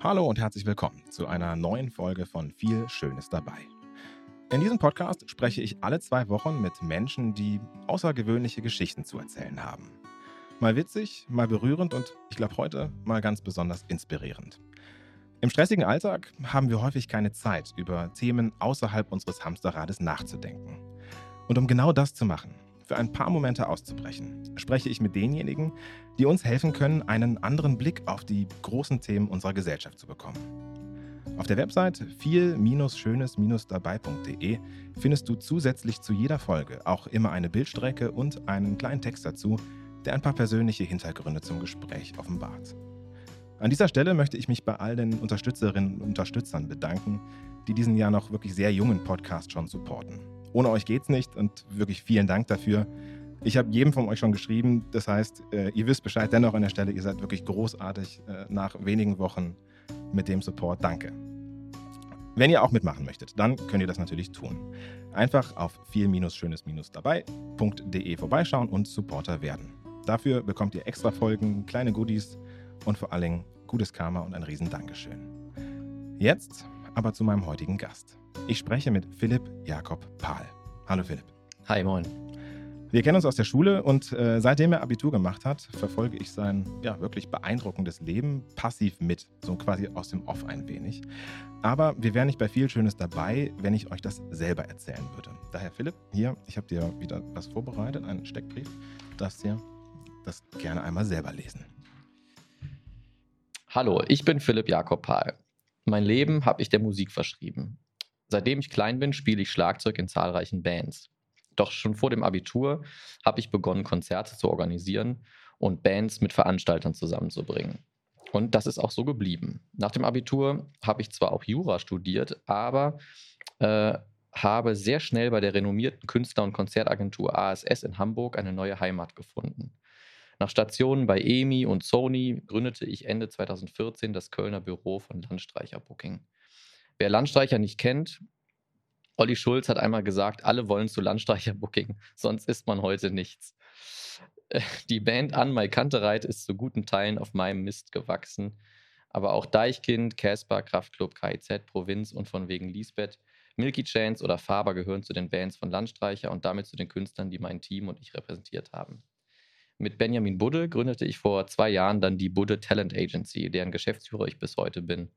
Hallo und herzlich willkommen zu einer neuen Folge von Viel Schönes dabei. In diesem Podcast spreche ich alle zwei Wochen mit Menschen, die außergewöhnliche Geschichten zu erzählen haben. Mal witzig, mal berührend und ich glaube heute mal ganz besonders inspirierend. Im stressigen Alltag haben wir häufig keine Zeit, über Themen außerhalb unseres Hamsterrades nachzudenken. Und um genau das zu machen, für ein paar Momente auszubrechen, spreche ich mit denjenigen, die uns helfen können, einen anderen Blick auf die großen Themen unserer Gesellschaft zu bekommen. Auf der Website viel-schönes-dabei.de findest du zusätzlich zu jeder Folge auch immer eine Bildstrecke und einen kleinen Text dazu, der ein paar persönliche Hintergründe zum Gespräch offenbart. An dieser Stelle möchte ich mich bei all den Unterstützerinnen und Unterstützern bedanken, die diesen ja noch wirklich sehr jungen Podcast schon supporten. Ohne euch geht's nicht und wirklich vielen Dank dafür. Ich habe jedem von euch schon geschrieben, das heißt, äh, ihr wisst Bescheid dennoch an der Stelle, ihr seid wirklich großartig äh, nach wenigen Wochen mit dem Support. Danke. Wenn ihr auch mitmachen möchtet, dann könnt ihr das natürlich tun. Einfach auf viel-schönes-dabei.de vorbeischauen und Supporter werden. Dafür bekommt ihr extra Folgen, kleine Goodies und vor allen Dingen gutes Karma und ein riesen Dankeschön. Jetzt aber zu meinem heutigen Gast. Ich spreche mit Philipp Jakob Pahl. Hallo Philipp. Hi, moin. Wir kennen uns aus der Schule und äh, seitdem er Abitur gemacht hat, verfolge ich sein ja, wirklich beeindruckendes Leben passiv mit, so quasi aus dem Off ein wenig. Aber wir wären nicht bei viel Schönes dabei, wenn ich euch das selber erzählen würde. Daher Philipp, hier, ich habe dir wieder was vorbereitet, einen Steckbrief. darfst dir das gerne einmal selber lesen. Hallo, ich bin Philipp Jakob Pahl. Mein Leben habe ich der Musik verschrieben. Seitdem ich klein bin, spiele ich Schlagzeug in zahlreichen Bands. Doch schon vor dem Abitur habe ich begonnen, Konzerte zu organisieren und Bands mit Veranstaltern zusammenzubringen. Und das ist auch so geblieben. Nach dem Abitur habe ich zwar auch Jura studiert, aber äh, habe sehr schnell bei der renommierten Künstler- und Konzertagentur ASS in Hamburg eine neue Heimat gefunden. Nach Stationen bei EMI und Sony gründete ich Ende 2014 das Kölner Büro von Landstreicher Booking. Wer Landstreicher nicht kennt, Olli Schulz hat einmal gesagt, alle wollen zu Landstreicher Booking, sonst ist man heute nichts. Die Band An My Kantereit ist zu guten Teilen auf meinem Mist gewachsen. Aber auch Deichkind, Casper, Kraftklub, KIZ, Provinz und von wegen Lisbeth, Milky Chance oder Faber gehören zu den Bands von Landstreicher und damit zu den Künstlern, die mein Team und ich repräsentiert haben. Mit Benjamin Budde gründete ich vor zwei Jahren dann die Budde Talent Agency, deren Geschäftsführer ich bis heute bin.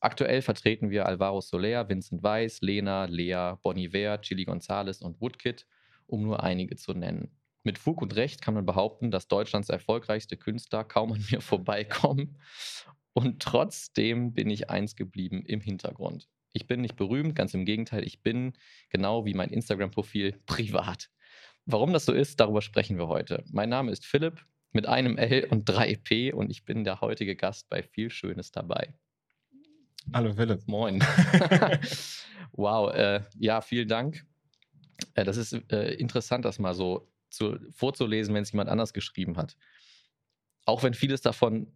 Aktuell vertreten wir Alvaro Soler, Vincent Weiss, Lena, Lea, Boniver, Chili Gonzalez und Woodkid, um nur einige zu nennen. Mit Fug und Recht kann man behaupten, dass Deutschlands erfolgreichste Künstler kaum an mir vorbeikommen. Und trotzdem bin ich eins geblieben im Hintergrund. Ich bin nicht berühmt, ganz im Gegenteil, ich bin genau wie mein Instagram-Profil privat. Warum das so ist, darüber sprechen wir heute. Mein Name ist Philipp mit einem L und drei P und ich bin der heutige Gast bei Viel Schönes dabei. Hallo Philipp. Moin. wow, äh, ja, vielen Dank. Äh, das ist äh, interessant, das mal so zu, vorzulesen, wenn es jemand anders geschrieben hat. Auch wenn vieles davon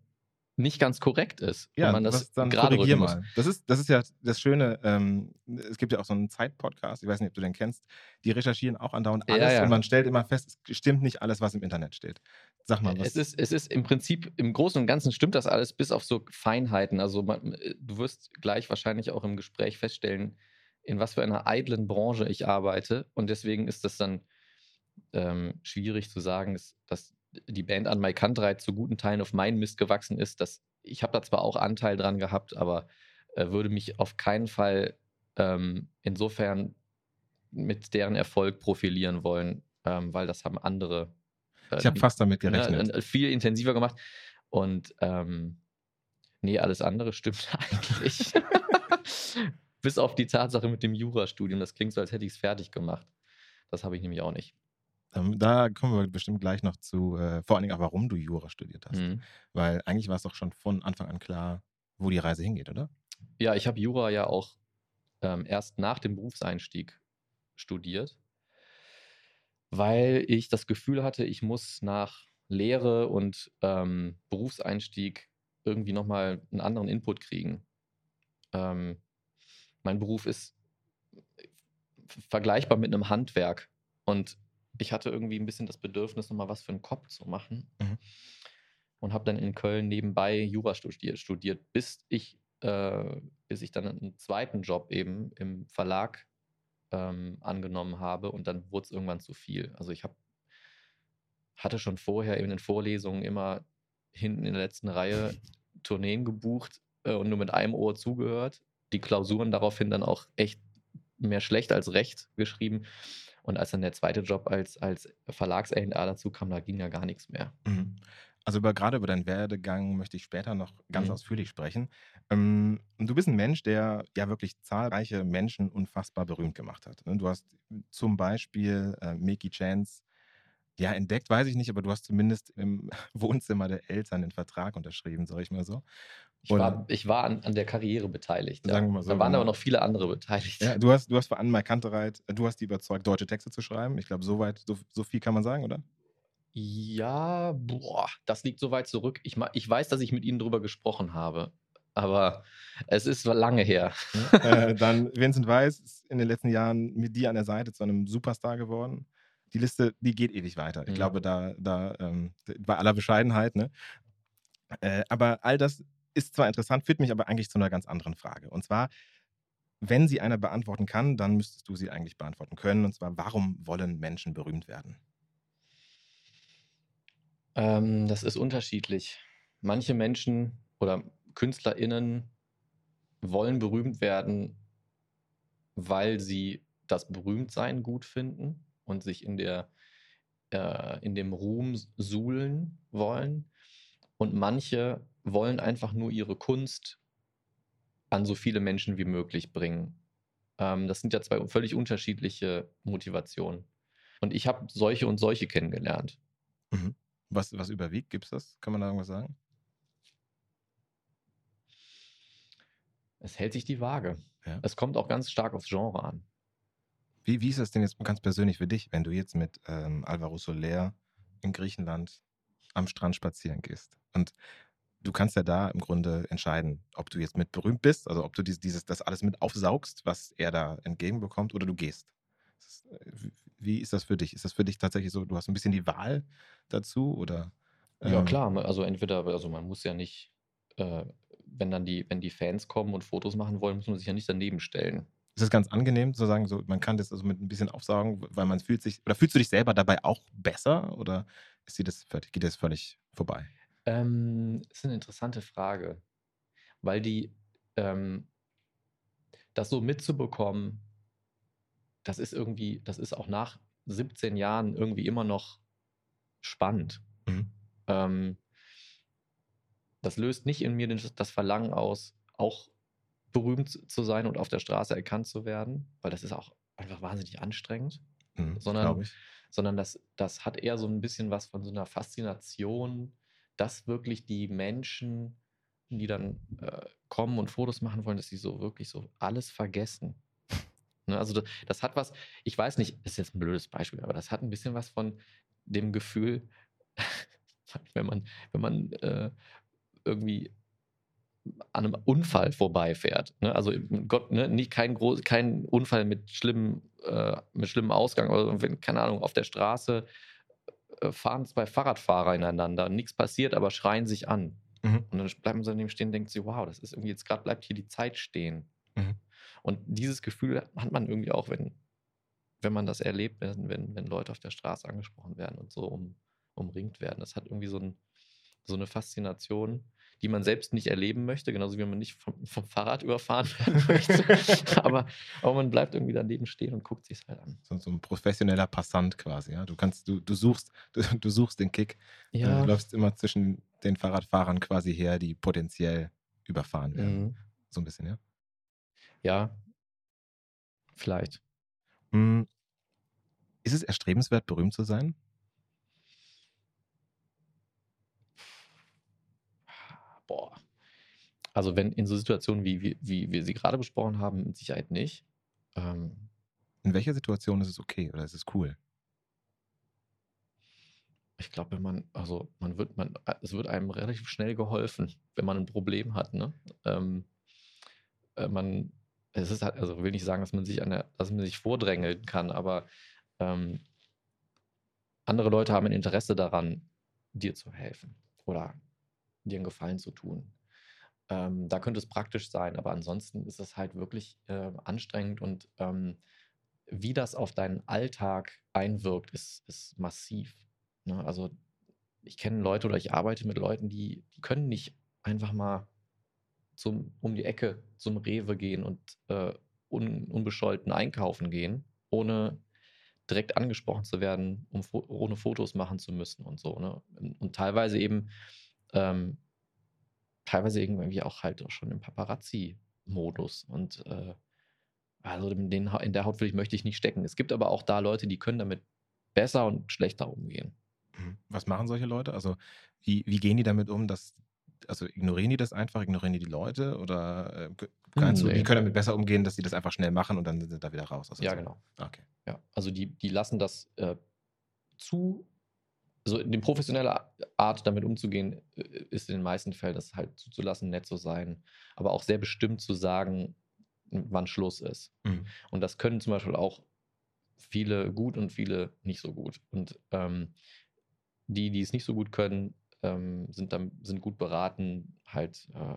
nicht ganz korrekt ist. Ja, man das dann korrigier mal. Das ist, das ist ja das Schöne. Ähm, es gibt ja auch so einen Zeit-Podcast, ich weiß nicht, ob du den kennst. Die recherchieren auch andauernd alles ja, ja. und man stellt immer fest, es stimmt nicht alles, was im Internet steht. Sag mal was. Es ist, es ist im Prinzip, im Großen und Ganzen stimmt das alles, bis auf so Feinheiten. Also man, du wirst gleich wahrscheinlich auch im Gespräch feststellen, in was für einer eitlen Branche ich arbeite. Und deswegen ist das dann ähm, schwierig zu sagen, dass die Band an My Country zu guten Teilen auf meinen Mist gewachsen ist. Dass, ich habe da zwar auch Anteil dran gehabt, aber äh, würde mich auf keinen Fall ähm, insofern mit deren Erfolg profilieren wollen, ähm, weil das haben andere. Äh, ich habe fast damit ne, gerechnet. Ne, viel intensiver gemacht. Und ähm, nee, alles andere stimmt eigentlich. Bis auf die Tatsache mit dem Jurastudium. Das klingt so, als hätte ich es fertig gemacht. Das habe ich nämlich auch nicht. Ähm, da kommen wir bestimmt gleich noch zu, äh, vor allen Dingen auch, warum du Jura studiert hast. Mhm. Weil eigentlich war es doch schon von Anfang an klar, wo die Reise hingeht, oder? Ja, ich habe Jura ja auch ähm, erst nach dem Berufseinstieg studiert, weil ich das Gefühl hatte, ich muss nach Lehre und ähm, Berufseinstieg irgendwie nochmal einen anderen Input kriegen. Ähm, mein Beruf ist vergleichbar mit einem Handwerk und ich hatte irgendwie ein bisschen das Bedürfnis, nochmal was für den Kopf zu machen. Mhm. und habe dann in Köln nebenbei Jura studiert, studiert bis ich, äh, bis ich dann einen zweiten Job eben im Verlag ähm, angenommen habe und dann wurde es irgendwann zu viel. Also ich habe hatte schon vorher in den Vorlesungen immer hinten in der letzten Reihe Tourneen gebucht äh, und nur mit einem Ohr zugehört. Die Klausuren daraufhin dann auch echt mehr schlecht als recht geschrieben. Und als dann der zweite Job als, als Verlags-A&A dazu kam, da ging ja gar nichts mehr. Mhm. Also über, gerade über deinen Werdegang möchte ich später noch ganz mhm. ausführlich sprechen. Ähm, du bist ein Mensch, der ja wirklich zahlreiche Menschen unfassbar berühmt gemacht hat. Ne? Du hast zum Beispiel äh, Mickey Chance ja, entdeckt weiß ich nicht, aber du hast zumindest im Wohnzimmer der Eltern den Vertrag unterschrieben, sag ich mal so. Ich war, ich war an, an der Karriere beteiligt. Sagen wir mal so. Da waren genau. aber noch viele andere beteiligt. Ja, du hast, du hast vor allem Kantereit, du hast die überzeugt, deutsche Texte zu schreiben. Ich glaube, so so, so viel kann man sagen, oder? Ja, boah, das liegt so weit zurück. Ich, ich weiß, dass ich mit ihnen drüber gesprochen habe, aber es ist lange her. äh, dann Vincent Weiss ist in den letzten Jahren mit dir an der Seite zu einem Superstar geworden die Liste, die geht ewig weiter. Ich mhm. glaube, da, da ähm, bei aller Bescheidenheit, ne? Äh, aber all das ist zwar interessant, führt mich aber eigentlich zu einer ganz anderen Frage. Und zwar, wenn sie einer beantworten kann, dann müsstest du sie eigentlich beantworten können. Und zwar, warum wollen Menschen berühmt werden? Ähm, das ist unterschiedlich. Manche Menschen oder KünstlerInnen wollen berühmt werden, weil sie das Berühmtsein gut finden und sich in, der, äh, in dem Ruhm suhlen wollen. Und manche wollen einfach nur ihre Kunst an so viele Menschen wie möglich bringen. Ähm, das sind ja zwei völlig unterschiedliche Motivationen. Und ich habe solche und solche kennengelernt. Mhm. Was, was überwiegt? Gibt es das? Kann man da irgendwas sagen? Es hält sich die Waage. Ja. Es kommt auch ganz stark aufs Genre an. Wie, wie ist das denn jetzt ganz persönlich für dich, wenn du jetzt mit ähm, Alvaro Soler in Griechenland am Strand spazieren gehst? Und du kannst ja da im Grunde entscheiden, ob du jetzt mit berühmt bist, also ob du dieses, dieses das alles mit aufsaugst, was er da entgegenbekommt, oder du gehst. Äh, wie ist das für dich? Ist das für dich tatsächlich so, du hast ein bisschen die Wahl dazu oder? Ähm ja, klar. Also entweder, also man muss ja nicht, äh, wenn dann die, wenn die Fans kommen und Fotos machen wollen, muss man sich ja nicht daneben stellen. Ist es ganz angenehm zu sagen, so, man kann das also mit ein bisschen aufsaugen, weil man fühlt sich, oder fühlst du dich selber dabei auch besser oder ist dir das geht das völlig vorbei? Ähm, ist eine interessante Frage, weil die, ähm, das so mitzubekommen, das ist irgendwie, das ist auch nach 17 Jahren irgendwie immer noch spannend. Mhm. Ähm, das löst nicht in mir das Verlangen aus, auch berühmt zu sein und auf der Straße erkannt zu werden, weil das ist auch einfach wahnsinnig anstrengend. Mhm, sondern sondern das, das hat eher so ein bisschen was von so einer Faszination, dass wirklich die Menschen, die dann äh, kommen und Fotos machen wollen, dass sie so wirklich so alles vergessen. ne? Also das, das, hat was, ich weiß nicht, ist jetzt ein blödes Beispiel, aber das hat ein bisschen was von dem Gefühl, wenn man, wenn man äh, irgendwie an einem Unfall vorbeifährt. Ne? Also Gott, ne? nicht kein, groß, kein Unfall mit schlimmem, äh, mit schlimmem Ausgang, oder wenn, keine Ahnung, auf der Straße äh, fahren zwei Fahrradfahrer ineinander, nichts passiert, aber schreien sich an. Mhm. Und dann bleibt man so daneben stehen und denkt sich, wow, das ist irgendwie jetzt gerade bleibt hier die Zeit stehen. Mhm. Und dieses Gefühl hat man irgendwie auch, wenn, wenn man das erlebt, wenn, wenn, wenn Leute auf der Straße angesprochen werden und so um, umringt werden. Das hat irgendwie so, ein, so eine Faszination die man selbst nicht erleben möchte, genauso wie man nicht vom, vom Fahrrad überfahren werden möchte. aber, aber man bleibt irgendwie daneben stehen und guckt sich es halt an. So, so, ein professioneller Passant quasi, ja. Du kannst, du, du suchst, du, du suchst den Kick. Ja. Du läufst immer zwischen den Fahrradfahrern quasi her, die potenziell überfahren werden. Mhm. So ein bisschen, ja. Ja, vielleicht. Hm. Ist es erstrebenswert, berühmt zu sein? Boah. Also wenn in so Situationen, wie, wie, wie wir sie gerade besprochen haben, mit Sicherheit nicht. Ähm, in welcher Situation ist es okay oder ist es cool? Ich glaube, wenn man, also man wird, man, es wird einem relativ schnell geholfen, wenn man ein Problem hat. Ne? Ähm, äh, man, es ist halt, also will nicht sagen, dass man sich an der, dass man sich vordrängeln kann, aber ähm, andere Leute haben ein Interesse daran, dir zu helfen oder dir einen Gefallen zu tun. Ähm, da könnte es praktisch sein, aber ansonsten ist es halt wirklich äh, anstrengend und ähm, wie das auf deinen Alltag einwirkt, ist, ist massiv. Ne? Also ich kenne Leute oder ich arbeite mit Leuten, die, die können nicht einfach mal zum, um die Ecke zum Rewe gehen und äh, un, unbescholten einkaufen gehen, ohne direkt angesprochen zu werden, um ohne Fotos machen zu müssen und so. Ne? Und teilweise eben, ähm, teilweise irgendwie auch halt auch schon im Paparazzi-Modus. Und äh, also in, den, in der Haut will ich, möchte ich nicht stecken. Es gibt aber auch da Leute, die können damit besser und schlechter umgehen. Mhm. Was machen solche Leute? Also wie, wie gehen die damit um, dass also ignorieren die das einfach, ignorieren die die Leute oder äh, kannst nee. die können damit besser umgehen, dass sie das einfach schnell machen und dann sind sie da wieder raus? ja, so. genau. Okay. Ja, also die, die lassen das äh, zu, also die professionelle Art damit umzugehen, äh, ist in den meisten Fällen das halt zuzulassen, nett zu sein, aber auch sehr bestimmt zu sagen, wann Schluss ist. Mhm. Und das können zum Beispiel auch viele gut und viele nicht so gut. Und ähm, die, die es nicht so gut können, ähm, sind dann sind gut beraten, halt äh,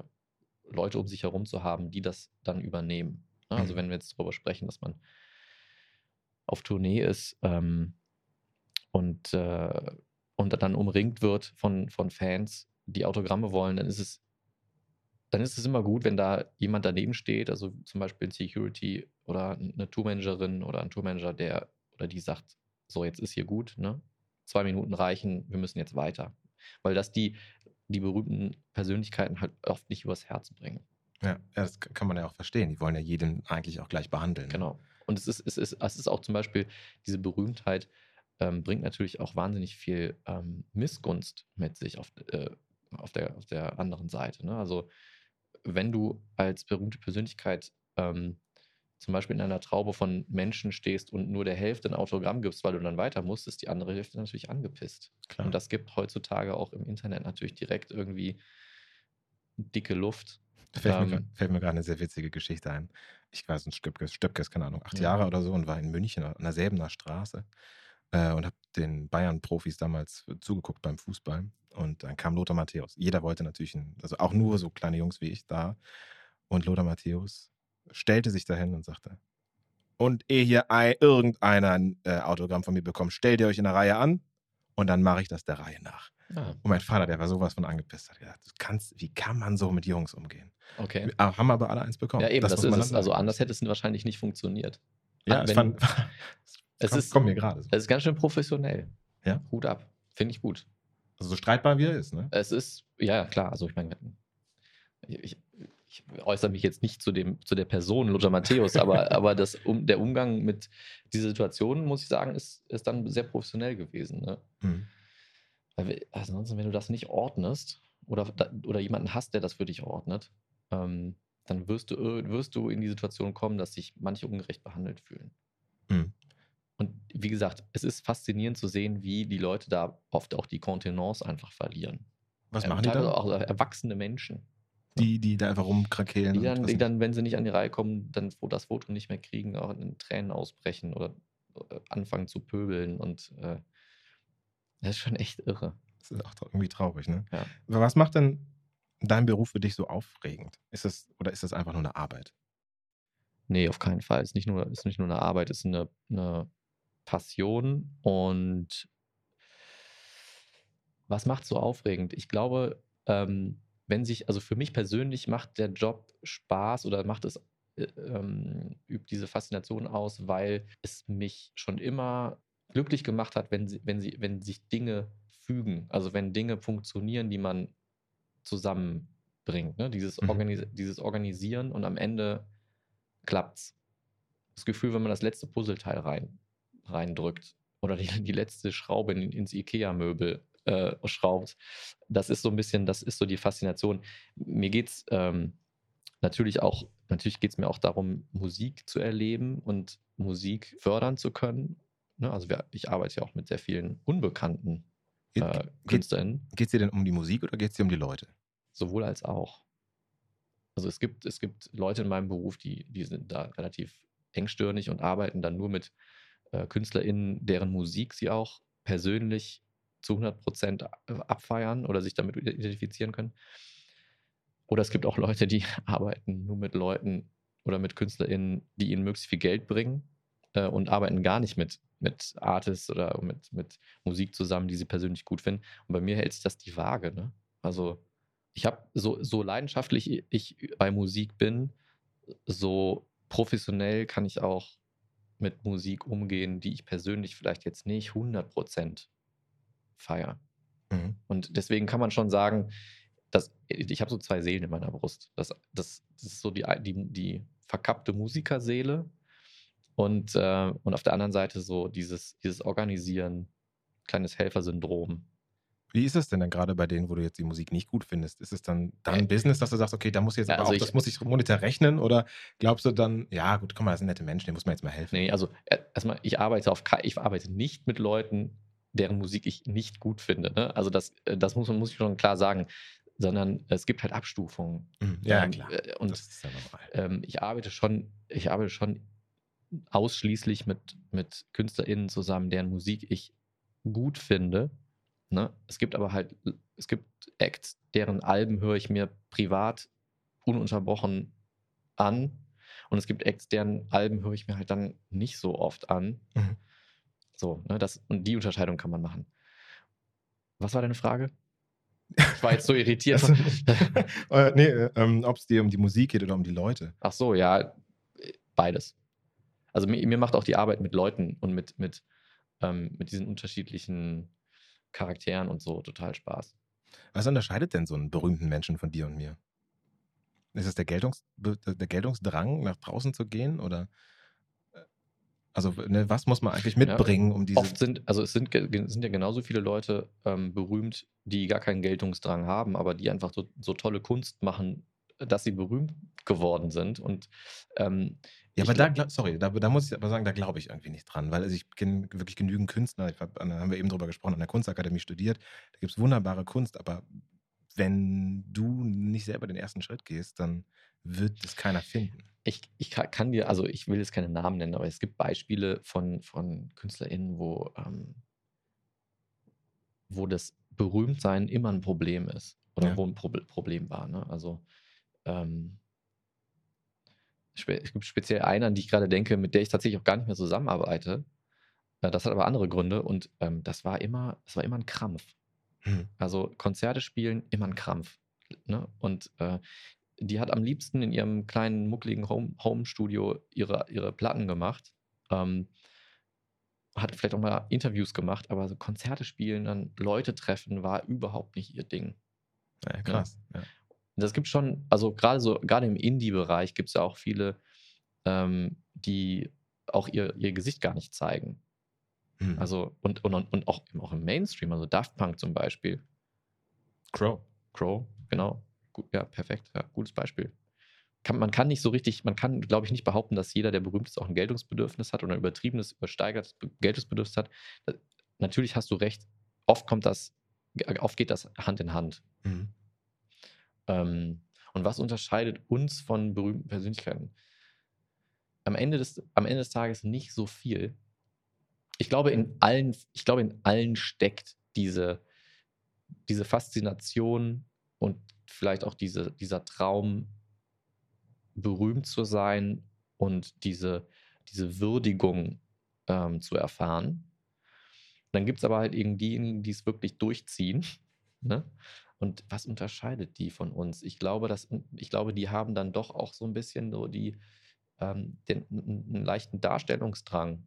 Leute um sich herum zu haben, die das dann übernehmen. Ja, also mhm. wenn wir jetzt darüber sprechen, dass man auf Tournee ist ähm, und, äh, und dann umringt wird von, von Fans, die Autogramme wollen, dann ist es dann ist es immer gut, wenn da jemand daneben steht, also zum Beispiel ein Security oder eine Tourmanagerin oder ein Tourmanager, der oder die sagt, so jetzt ist hier gut, ne? Zwei Minuten reichen, wir müssen jetzt weiter. Weil das die, die berühmten Persönlichkeiten halt oft nicht übers Herz bringen. Ja, das kann man ja auch verstehen. Die wollen ja jeden eigentlich auch gleich behandeln. Ne? Genau. Und es ist, es, ist, es ist auch zum Beispiel, diese Berühmtheit ähm, bringt natürlich auch wahnsinnig viel ähm, Missgunst mit sich auf, äh, auf, der, auf der anderen Seite. Ne? Also wenn du als berühmte Persönlichkeit ähm, zum Beispiel in einer Traube von Menschen stehst und nur der Hälfte ein Autogramm gibst, weil du dann weiter musst, ist die andere Hälfte natürlich angepisst. Klar. Und das gibt heutzutage auch im Internet natürlich direkt irgendwie dicke Luft. Fällt, ähm, mir, fällt mir gerade eine sehr witzige Geschichte ein. Ich weiß, ein Stöpkes, Stöpkes, keine Ahnung, acht ja. Jahre oder so und war in München an der Säbener Straße äh, und habe den Bayern-Profis damals zugeguckt beim Fußball. Und dann kam Lothar Matthäus. Jeder wollte natürlich, ein, also auch nur so kleine Jungs wie ich da. Und Lothar Matthäus stellte sich dahin und sagte, und ehe hier irgendeiner ein äh, Autogramm von mir bekommt, stellt ihr euch in der Reihe an und dann mache ich das der Reihe nach. Ah. Und mein Vater, der war sowas von angepisst, hat gesagt, kannst, wie kann man so mit Jungs umgehen? Okay. Wir haben aber alle eins bekommen. Ja, eben, das, das ist es. Also anders hätte es wahrscheinlich nicht funktioniert. Ja, Wenn, fand, es ist, kommt mir gerade so. Es ist ganz schön professionell. Ja. Hut ab. Finde ich gut. Also so streitbar wie er ist, ne? Es ist, ja, klar. Also ich meine, ich, ich äußere mich jetzt nicht zu, dem, zu der Person Lothar Matthäus, aber, aber das, um, der Umgang mit dieser Situation, muss ich sagen, ist, ist dann sehr professionell gewesen. Ne? Mhm. Weil, ansonsten, wenn du das nicht ordnest oder, oder jemanden hast, der das für dich ordnet, ähm, dann wirst du, wirst du in die Situation kommen, dass sich manche ungerecht behandelt fühlen. Mhm. Und wie gesagt, es ist faszinierend zu sehen, wie die Leute da oft auch die Kontenance einfach verlieren. Was ähm, machen die da? Auch erwachsene Menschen. Die, die da einfach rumkrakehlen. Die dann, die dann, wenn sie nicht an die Reihe kommen, dann wo das Foto nicht mehr kriegen, auch in Tränen ausbrechen oder äh, anfangen zu pöbeln. Und äh, das ist schon echt irre. Das ist auch irgendwie traurig, ne? Ja. Aber was macht denn dein Beruf für dich so aufregend? Ist das, oder ist das einfach nur eine Arbeit? Nee, auf keinen Fall. Es ist nicht nur, ist nicht nur eine Arbeit, es ist eine, eine Passion. Und was macht so aufregend? Ich glaube, ähm, wenn sich, also für mich persönlich macht der Job Spaß oder macht es, äh, ähm, übt diese Faszination aus, weil es mich schon immer glücklich gemacht hat, wenn, sie, wenn, sie, wenn sich Dinge fügen. Also wenn Dinge funktionieren, die man zusammenbringt. Ne? Dieses, mhm. Organis dieses Organisieren und am Ende klappt's. Das Gefühl, wenn man das letzte Puzzleteil rein, reindrückt oder die, die letzte Schraube in, ins IKEA-Möbel äh, schraubt. Das ist so ein bisschen, das ist so die Faszination. Mir geht es ähm, natürlich auch, natürlich geht es mir auch darum, Musik zu erleben und Musik fördern zu können. Ne? Also wir, ich arbeite ja auch mit sehr vielen unbekannten äh, KünstlerInnen. Geht es dir denn um die Musik oder geht es dir um die Leute? Sowohl als auch. Also es gibt, es gibt Leute in meinem Beruf, die, die sind da relativ engstirnig und arbeiten dann nur mit äh, KünstlerInnen, deren Musik sie auch persönlich zu 100 Prozent abfeiern oder sich damit identifizieren können. Oder es gibt auch Leute, die arbeiten nur mit Leuten oder mit KünstlerInnen, die ihnen möglichst viel Geld bringen äh, und arbeiten gar nicht mit, mit Artists oder mit, mit Musik zusammen, die sie persönlich gut finden. Und bei mir hält sich das die Waage. Ne? Also ich habe so, so leidenschaftlich ich bei Musik bin, so professionell kann ich auch mit Musik umgehen, die ich persönlich vielleicht jetzt nicht 100% feiere. Mhm. Und deswegen kann man schon sagen, dass ich habe so zwei Seelen in meiner Brust. Das, das, das ist so die, die, die verkappte Musikerseele und, äh, und auf der anderen Seite so dieses, dieses Organisieren, kleines Helfersyndrom. Wie ist es denn dann gerade bei denen, wo du jetzt die Musik nicht gut findest? Ist es dann dein äh, Business, dass du sagst, okay, da muss jetzt ja, also auch, ich, das muss ich monetär rechnen? Oder glaubst du dann, ja gut, komm mal, das sind nette Menschen, denen muss man jetzt mal helfen? Nee, also äh, erstmal, ich arbeite auf ich arbeite nicht mit Leuten, deren Musik ich nicht gut finde. Ne? Also das, äh, das muss man muss ich schon klar sagen. Sondern es gibt halt Abstufungen. Mhm. Ja, ähm, klar. Und das ist ja normal. Ähm, ich arbeite schon, ich arbeite schon ausschließlich mit, mit KünstlerInnen zusammen, deren Musik ich gut finde Ne? Es gibt aber halt, es gibt Acts, deren Alben höre ich mir privat ununterbrochen an. Und es gibt Acts, deren Alben höre ich mir halt dann nicht so oft an. Mhm. So, ne, das, und die Unterscheidung kann man machen. Was war deine Frage? Ich war jetzt so irritiert. äh, nee, ähm, ob es dir um die Musik geht oder um die Leute. Ach so, ja, beides. Also mir, mir macht auch die Arbeit mit Leuten und mit, mit, ähm, mit diesen unterschiedlichen Charakteren und so total Spaß. Was unterscheidet denn so einen berühmten Menschen von dir und mir? Ist es der, Geltungs der Geltungsdrang, nach draußen zu gehen? Oder äh, also, ne, was muss man eigentlich mitbringen, ja, um diese. Oft sind, also es sind, sind ja genauso viele Leute ähm, berühmt, die gar keinen Geltungsdrang haben, aber die einfach so, so tolle Kunst machen, dass sie berühmt geworden sind. Und ähm, ja, aber da, sorry, da, da, muss ich aber sagen, da glaube ich irgendwie nicht dran, weil also ich kenne wirklich genügend Künstler, ich hab, da haben wir eben drüber gesprochen, an der Kunstakademie studiert, da gibt es wunderbare Kunst, aber wenn du nicht selber den ersten Schritt gehst, dann wird es keiner finden. Ich, ich kann dir, also ich will jetzt keine Namen nennen, aber es gibt Beispiele von, von KünstlerInnen, wo, ähm, wo das Berühmtsein immer ein Problem ist oder ja. wo ein Pro Problem war. Ne? Also ähm, es gibt speziell eine, an die ich gerade denke, mit der ich tatsächlich auch gar nicht mehr zusammenarbeite. Äh, das hat aber andere Gründe und ähm, das war immer, das war immer ein Krampf. Hm. Also Konzerte spielen, immer ein Krampf. Ne? Und äh, die hat am liebsten in ihrem kleinen, muckligen Home-Studio Home ihre, ihre Platten gemacht. Ähm, hat vielleicht auch mal Interviews gemacht, aber so Konzerte spielen, dann Leute treffen, war überhaupt nicht ihr Ding. Ja, krass. Ja. Ja das gibt schon, also gerade so, gerade im Indie-Bereich gibt es ja auch viele, ähm, die auch ihr, ihr Gesicht gar nicht zeigen. Mhm. Also, und, und, und auch, auch im Mainstream, also Daft Punk zum Beispiel. Crow. Crow, genau. Gut, ja, perfekt. Ja, gutes Beispiel. Kann, man kann nicht so richtig, man kann, glaube ich, nicht behaupten, dass jeder, der berühmt ist, auch ein Geltungsbedürfnis hat oder ein übertriebenes, übersteigertes Geltungsbedürfnis hat. Natürlich hast du recht, oft kommt das, oft geht das Hand in Hand. Mhm. Ähm, und was unterscheidet uns von berühmten Persönlichkeiten? Am Ende des, am Ende des Tages nicht so viel. Ich glaube, in allen, ich glaube, in allen steckt diese, diese Faszination und vielleicht auch diese, dieser Traum, berühmt zu sein und diese, diese Würdigung ähm, zu erfahren. Dann gibt es aber halt eben diejenigen, die es wirklich durchziehen. Ne? Und was unterscheidet die von uns? Ich glaube, dass, ich glaube, die haben dann doch auch so ein bisschen so die, ähm, den, einen leichten Darstellungsdrang.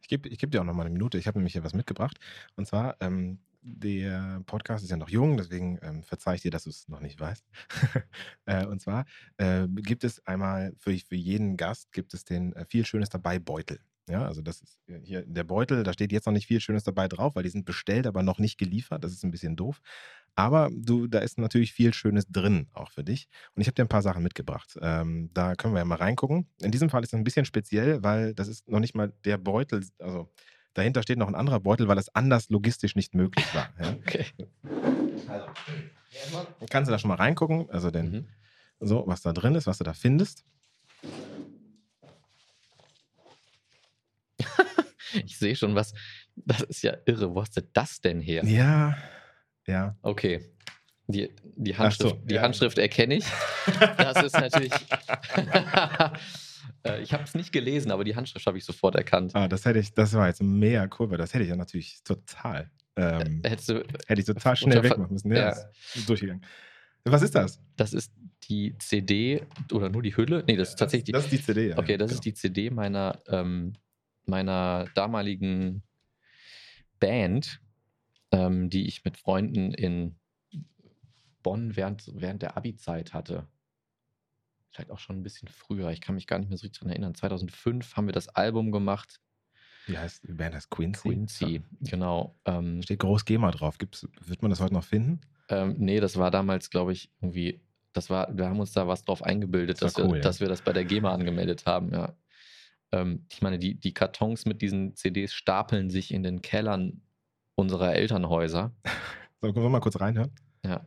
Ich gebe ich geb dir auch noch mal eine Minute. Ich habe nämlich hier was mitgebracht. Und zwar, ähm, der Podcast ist ja noch jung, deswegen ähm, verzeih ich dir, dass du es noch nicht weißt. äh, und zwar äh, gibt es einmal für, für jeden Gast gibt es den äh, viel Schönes dabei Beutel. Ja, also das ist hier der Beutel, da steht jetzt noch nicht viel Schönes dabei drauf, weil die sind bestellt, aber noch nicht geliefert. Das ist ein bisschen doof. Aber du, da ist natürlich viel Schönes drin, auch für dich. Und ich habe dir ein paar Sachen mitgebracht. Ähm, da können wir ja mal reingucken. In diesem Fall ist es ein bisschen speziell, weil das ist noch nicht mal der Beutel, also dahinter steht noch ein anderer Beutel, weil das anders logistisch nicht möglich war. Ja? Okay. Also, kannst du da schon mal reingucken, also denn, mhm. so, was da drin ist, was du da findest. ich sehe schon was. Das ist ja irre. Wo hast du das denn her? Ja, ja. Okay. Die, die Handschrift, so, die ja. Handschrift erkenne ich. Das ist natürlich. Äh, ich habe es nicht gelesen, aber die Handschrift habe ich sofort erkannt. Ah, das hätte ich, das war jetzt mega Kurve. Das hätte ich ja natürlich total, ähm, Hättest du, hätte ich total schnell wegmachen müssen. Ja, Ja. durchgegangen. Was ist das? das ist die CD oder nur die Hülle? Nee, das ist tatsächlich die. Das ist die CD. Ja, Okay, das genau. ist die CD meiner, ähm, meiner damaligen Band, ähm, die ich mit Freunden in Bonn während, während der Abi-Zeit hatte. Vielleicht auch schon ein bisschen früher. Ich kann mich gar nicht mehr so richtig daran erinnern. 2005 haben wir das Album gemacht. Wie heißt Band? Heißt Quincy? Quincy, genau. Ähm, Steht groß GEMA drauf. Gibt's, wird man das heute noch finden? ähm, nee, das war damals, glaube ich, irgendwie. Das war, wir haben uns da was drauf eingebildet, Das dass, war wir, cool, ja. dass wir das bei der GEMA angemeldet haben, ja. Ähm, ich meine, die, die Kartons mit diesen CDs stapeln sich in den Kellern unserer Elternhäuser. So, können wir mal kurz reinhören? Ja.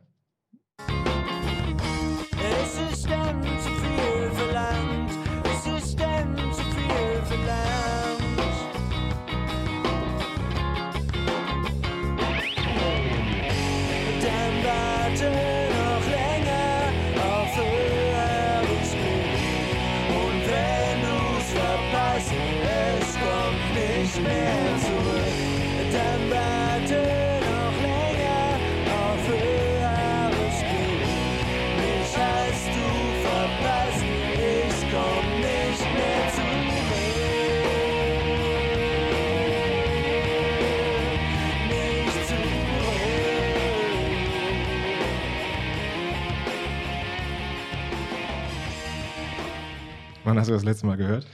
Wann hast du das letzte Mal gehört?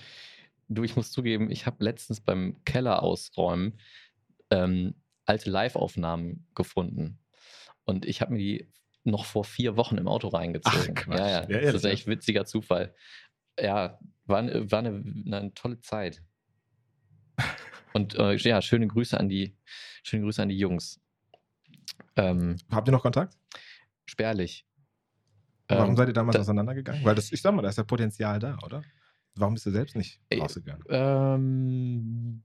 Du, ich muss zugeben, ich habe letztens beim Keller ausräumen ähm, alte Live-Aufnahmen gefunden. Und ich habe mir die noch vor vier Wochen im Auto reingezogen. Ach, Quatsch. Ja, ja. Ja, das ist echt witziger Zufall. Ja, war, eine- war eine, eine tolle Zeit. Und äh, ja, schöne Grüße an die, schöne Grüße an die Jungs. Ähm, Habt ihr noch Kontakt? spärlich. Warum Ähm, seid ihr damals da- auseinandergegangen? Weil das, ich sag mal, da ist ja Potenzial da, oder? Warum bist du selbst nicht Ey, rausgegangen? Ähm,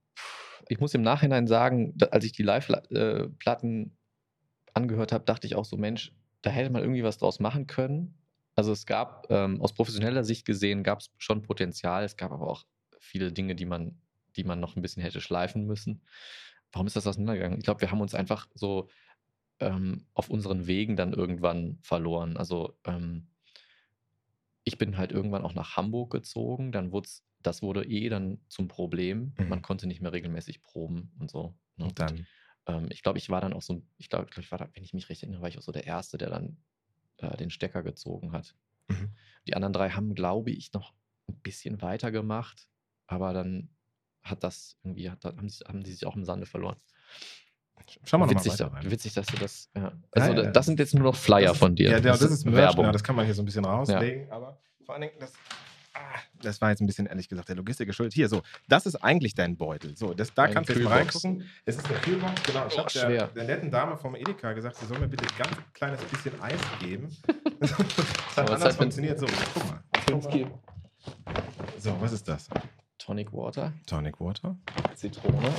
ich muss im Nachhinein sagen, als ich die Live-Platten angehört habe, dachte ich auch so, Mensch, da hätte man irgendwie was draus machen können. Also es gab ähm, aus professioneller Sicht gesehen, gab es schon Potenzial. Es gab aber auch viele Dinge, die man, die man noch ein bisschen hätte schleifen müssen. Warum ist das auseinandergegangen? Ich glaube, wir haben uns einfach so ähm, auf unseren Wegen dann irgendwann verloren. Also ähm, ich bin halt irgendwann auch nach Hamburg gezogen, dann wurde das wurde eh dann zum Problem. Mhm. Man konnte nicht mehr regelmäßig proben und so. ne? Und dann, Ähm, ich glaube, ich war dann auch so, ich glaube, ich war da, wenn ich mich recht erinnere, war ich auch so der Erste, der dann äh, den Stecker gezogen hat. Mhm. Die anderen drei haben, glaube ich, noch ein bisschen weiter gemacht, aber dann hat das irgendwie, hat, haben, sie, haben die sich auch im Sande verloren. Schauen wir nochmal witzig, weiter da- rein. witzig, dass du das. Ja. Also, Ja, ja. da- das sind jetzt nur noch Flyer Das von dir. Ja, ja, das, ist Merch, Werbung. das kann man hier so ein bisschen rauslegen, aber vor allen Dingen, das, ah, das war jetzt ein bisschen, ehrlich gesagt, der Logistik geschuldet. Hier, so, das ist eigentlich dein Beutel. So, das, da Eine kannst du jetzt mal reingucken. Es ist eine Kühlbox, genau. Ich Oh, habe der, der netten Dame vom Edeka gesagt, sie soll mir bitte ein ganz kleines bisschen Eis geben. das hat anders funktioniert. So, guck mal. Guck mal. So, was ist das? Tonic Water, Tonic Water. Zitrone.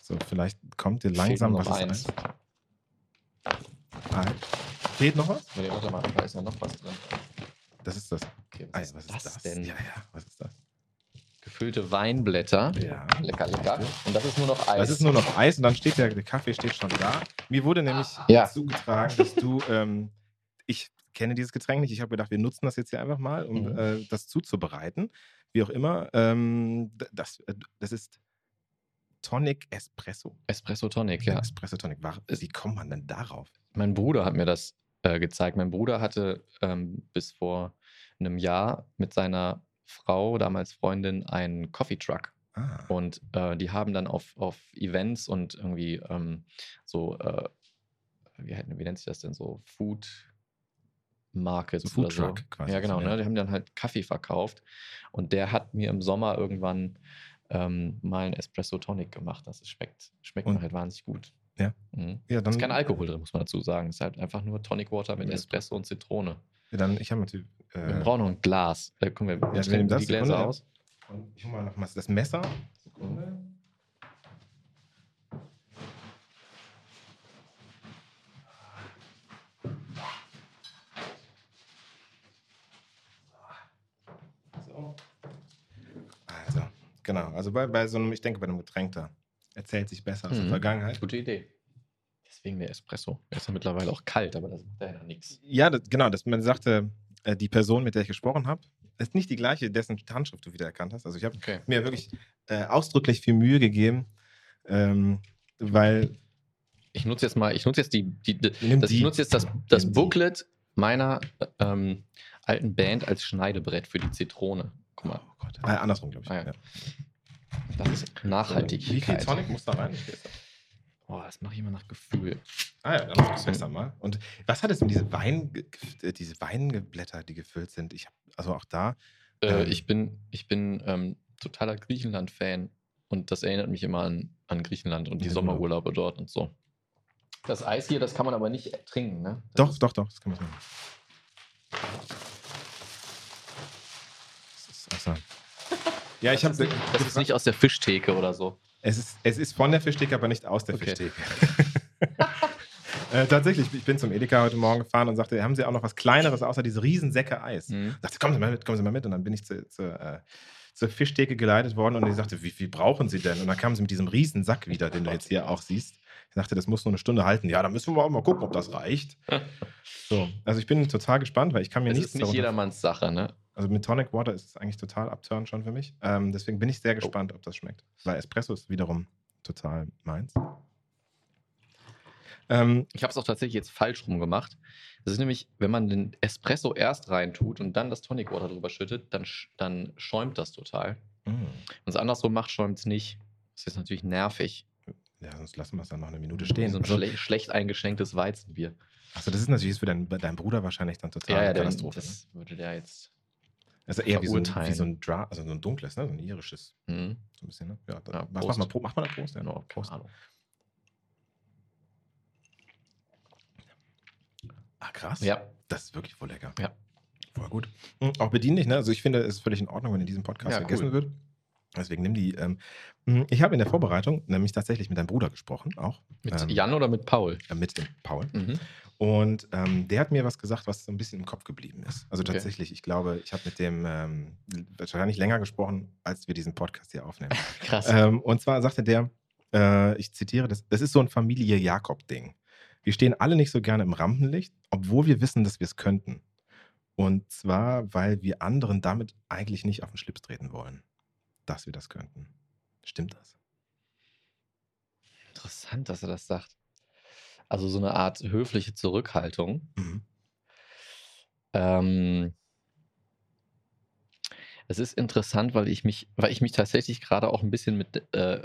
So, vielleicht kommt dir langsam was eins. Eis. Ah, Fehlt noch was? Nee, warte mal, da ist ja noch was drin. Das ist das. Okay, Ah, was, ja, ist das, denn? Ja, ja, was ist das? Gefüllte Weinblätter. Ja. Lecker, lecker. Und das ist nur noch Eis. Das ist nur noch Eis und dann steht der, der Kaffee steht schon da. Mir wurde nämlich Ja. zugetragen, dass du, ähm, ich kenne dieses Getränk nicht, ich habe gedacht, wir nutzen das jetzt hier einfach mal, um Mhm. äh, das zuzubereiten. Wie auch immer. Ähm, das, äh, das ist Tonic Espresso. Espresso Tonic, ja. Espresso Tonic. War- Wie kommt man denn darauf? Mein Bruder hat mir das äh, gezeigt. Mein Bruder hatte ähm, bis vor einem Jahr mit seiner Frau, damals Freundin, einen Coffee Truck. Ah, Und äh, die haben dann auf, auf Events und irgendwie ähm, so, äh, wie, wie nennt sich das denn so, Food Markets So Food so. Quasi, Ja, genau. ja. Ne? Die haben dann halt Kaffee verkauft und der hat mir im Sommer irgendwann ähm, mal einen Espresso Tonic gemacht. Das schmeckt, schmeckt Und- mir halt wahnsinnig gut. Ja. Mhm. ja, dann, Ist kein Alkohol drin, muss man dazu sagen. Ist halt einfach nur Tonic Water mit Ja. Espresso und Zitrone. Ja, dann ich habe natürlich. Wir Äh, brauchen noch ein Glas. Da gucken wir, wir wir nehmen die das, Gläser Sekunde. aus. und ich hole mal noch mal das Messer. Sekunde. Genau. Also bei, bei so einem, ich denke, bei einem Getränk da erzählt sich besser aus der Mhm. Vergangenheit. Gute Idee. Deswegen der Espresso. Der ist ja mittlerweile auch kalt, aber das macht ja nichts. Ja, das, genau, das, man sagte, äh, die Person, mit der ich gesprochen habe, ist nicht die gleiche, dessen Handschrift du wieder erkannt hast. Also ich habe Okay. mir wirklich äh, ausdrücklich viel Mühe gegeben, ähm, weil Ich nutze jetzt mal, ich nutze jetzt die, die, das, die. ich nutze jetzt das, das. Booklet meiner ähm, alten Band als Schneidebrett für die Zitrone. Guck mal, oh Gott, äh, andersrum, glaube ich. Ah, ja. ja. das ist Nachhaltigkeit. Wie viel Tonic muss da rein? Ich. Oh, das mache ich immer nach Gefühl. Ah ja, dann mach das besser mal. Und was hat es um diese Wein, äh, diese Weinblätter, die gefüllt sind? Ich habe also auch da. Äh, Ähm. ich bin, ich bin ähm, totaler Griechenland-Fan und das erinnert mich immer an, an Griechenland und die Den Sommerurlaube dort und so. Das Eis hier, das kann man aber nicht trinken, ne? Das Doch, doch, doch, das kann man machen. Das ist, also, ja, ich habe. Das ist, nicht, das ist nicht aus der Fischtheke oder so. Es ist, es ist von der Fischtheke, aber nicht aus der Okay. Fischtheke. äh, tatsächlich, ich bin zum Edeka heute Morgen gefahren und sagte, haben Sie auch noch was Kleineres außer diese Riesensäcke Eis? Mhm. Ich dachte, kommen Sie mal mit, kommen Sie mal mit. Und dann bin ich zu, zu, äh, zur Fischtheke geleitet worden und die sagte, wie viel brauchen Sie denn? Und dann kam sie mit diesem Riesensack wieder, den du jetzt hier auch siehst. Ich dachte, das muss nur eine Stunde halten. Ja, dann müssen wir auch mal gucken, ob das reicht. So, also ich bin total gespannt, weil ich kann mir Es nichts ist nicht jedermanns Sache, ne? Also mit Tonic Water ist es eigentlich total abturn schon für mich. Ähm, deswegen bin ich Oh. sehr gespannt, ob das schmeckt. Weil Espresso ist wiederum total meins. Ähm, Ich habe es auch tatsächlich jetzt falsch rum gemacht. Das ist nämlich, wenn man den Espresso erst reintut und dann das Tonic Water drüber schüttet, dann, dann schäumt das total. mh. Wenn es andersrum macht, schäumt es nicht. Das ist natürlich nervig. ja, sonst lassen wir es dann noch eine Minute stehen. so ein Also, schle schlecht eingeschenktes Weizenbier. also das ist natürlich für deinen, deinen Bruder wahrscheinlich dann total Ja, ja, Katastrophe. ne? das würde der jetzt. Also eher wie so, ein, wie so ein Dra also so ein dunkles, ne? so ein irisches. Hm, So ein bisschen, ne? Ja, Ja, Prost. macht man? Macht man da Prost? Ja, keine Prost. Ahnung. Ah, krass. Ja, Das ist wirklich voll lecker. Ja. Voll gut. Mhm, Auch bedienlich, ne? Also ich finde, es ist völlig in Ordnung, wenn in diesem Podcast Ja, gegessen cool. wird. Deswegen nimm die. Ähm, mh, ich habe in der Vorbereitung nämlich tatsächlich mit deinem Bruder gesprochen, auch. mit ähm, Jan oder mit Paul? äh, mit dem Paul. Mhm. Und ähm, der hat mir was gesagt, was so ein bisschen im Kopf geblieben ist. Also Okay. tatsächlich, ich glaube, ich habe mit dem ähm, wahrscheinlich länger gesprochen, als wir diesen Podcast hier aufnehmen. Krass. Ähm, und zwar sagte der, äh, ich zitiere, das, das ist so ein Familie-Jakob-Ding. Wir stehen alle nicht so gerne im Rampenlicht, obwohl wir wissen, dass wir es könnten. Und zwar, weil wir anderen damit eigentlich nicht auf den Schlips treten wollen, dass wir das könnten. Stimmt das? Interessant, dass er das sagt. Also so eine Art höfliche Zurückhaltung. Mhm. Ähm, es ist interessant, weil ich mich, weil ich mich tatsächlich gerade auch ein bisschen mit, äh,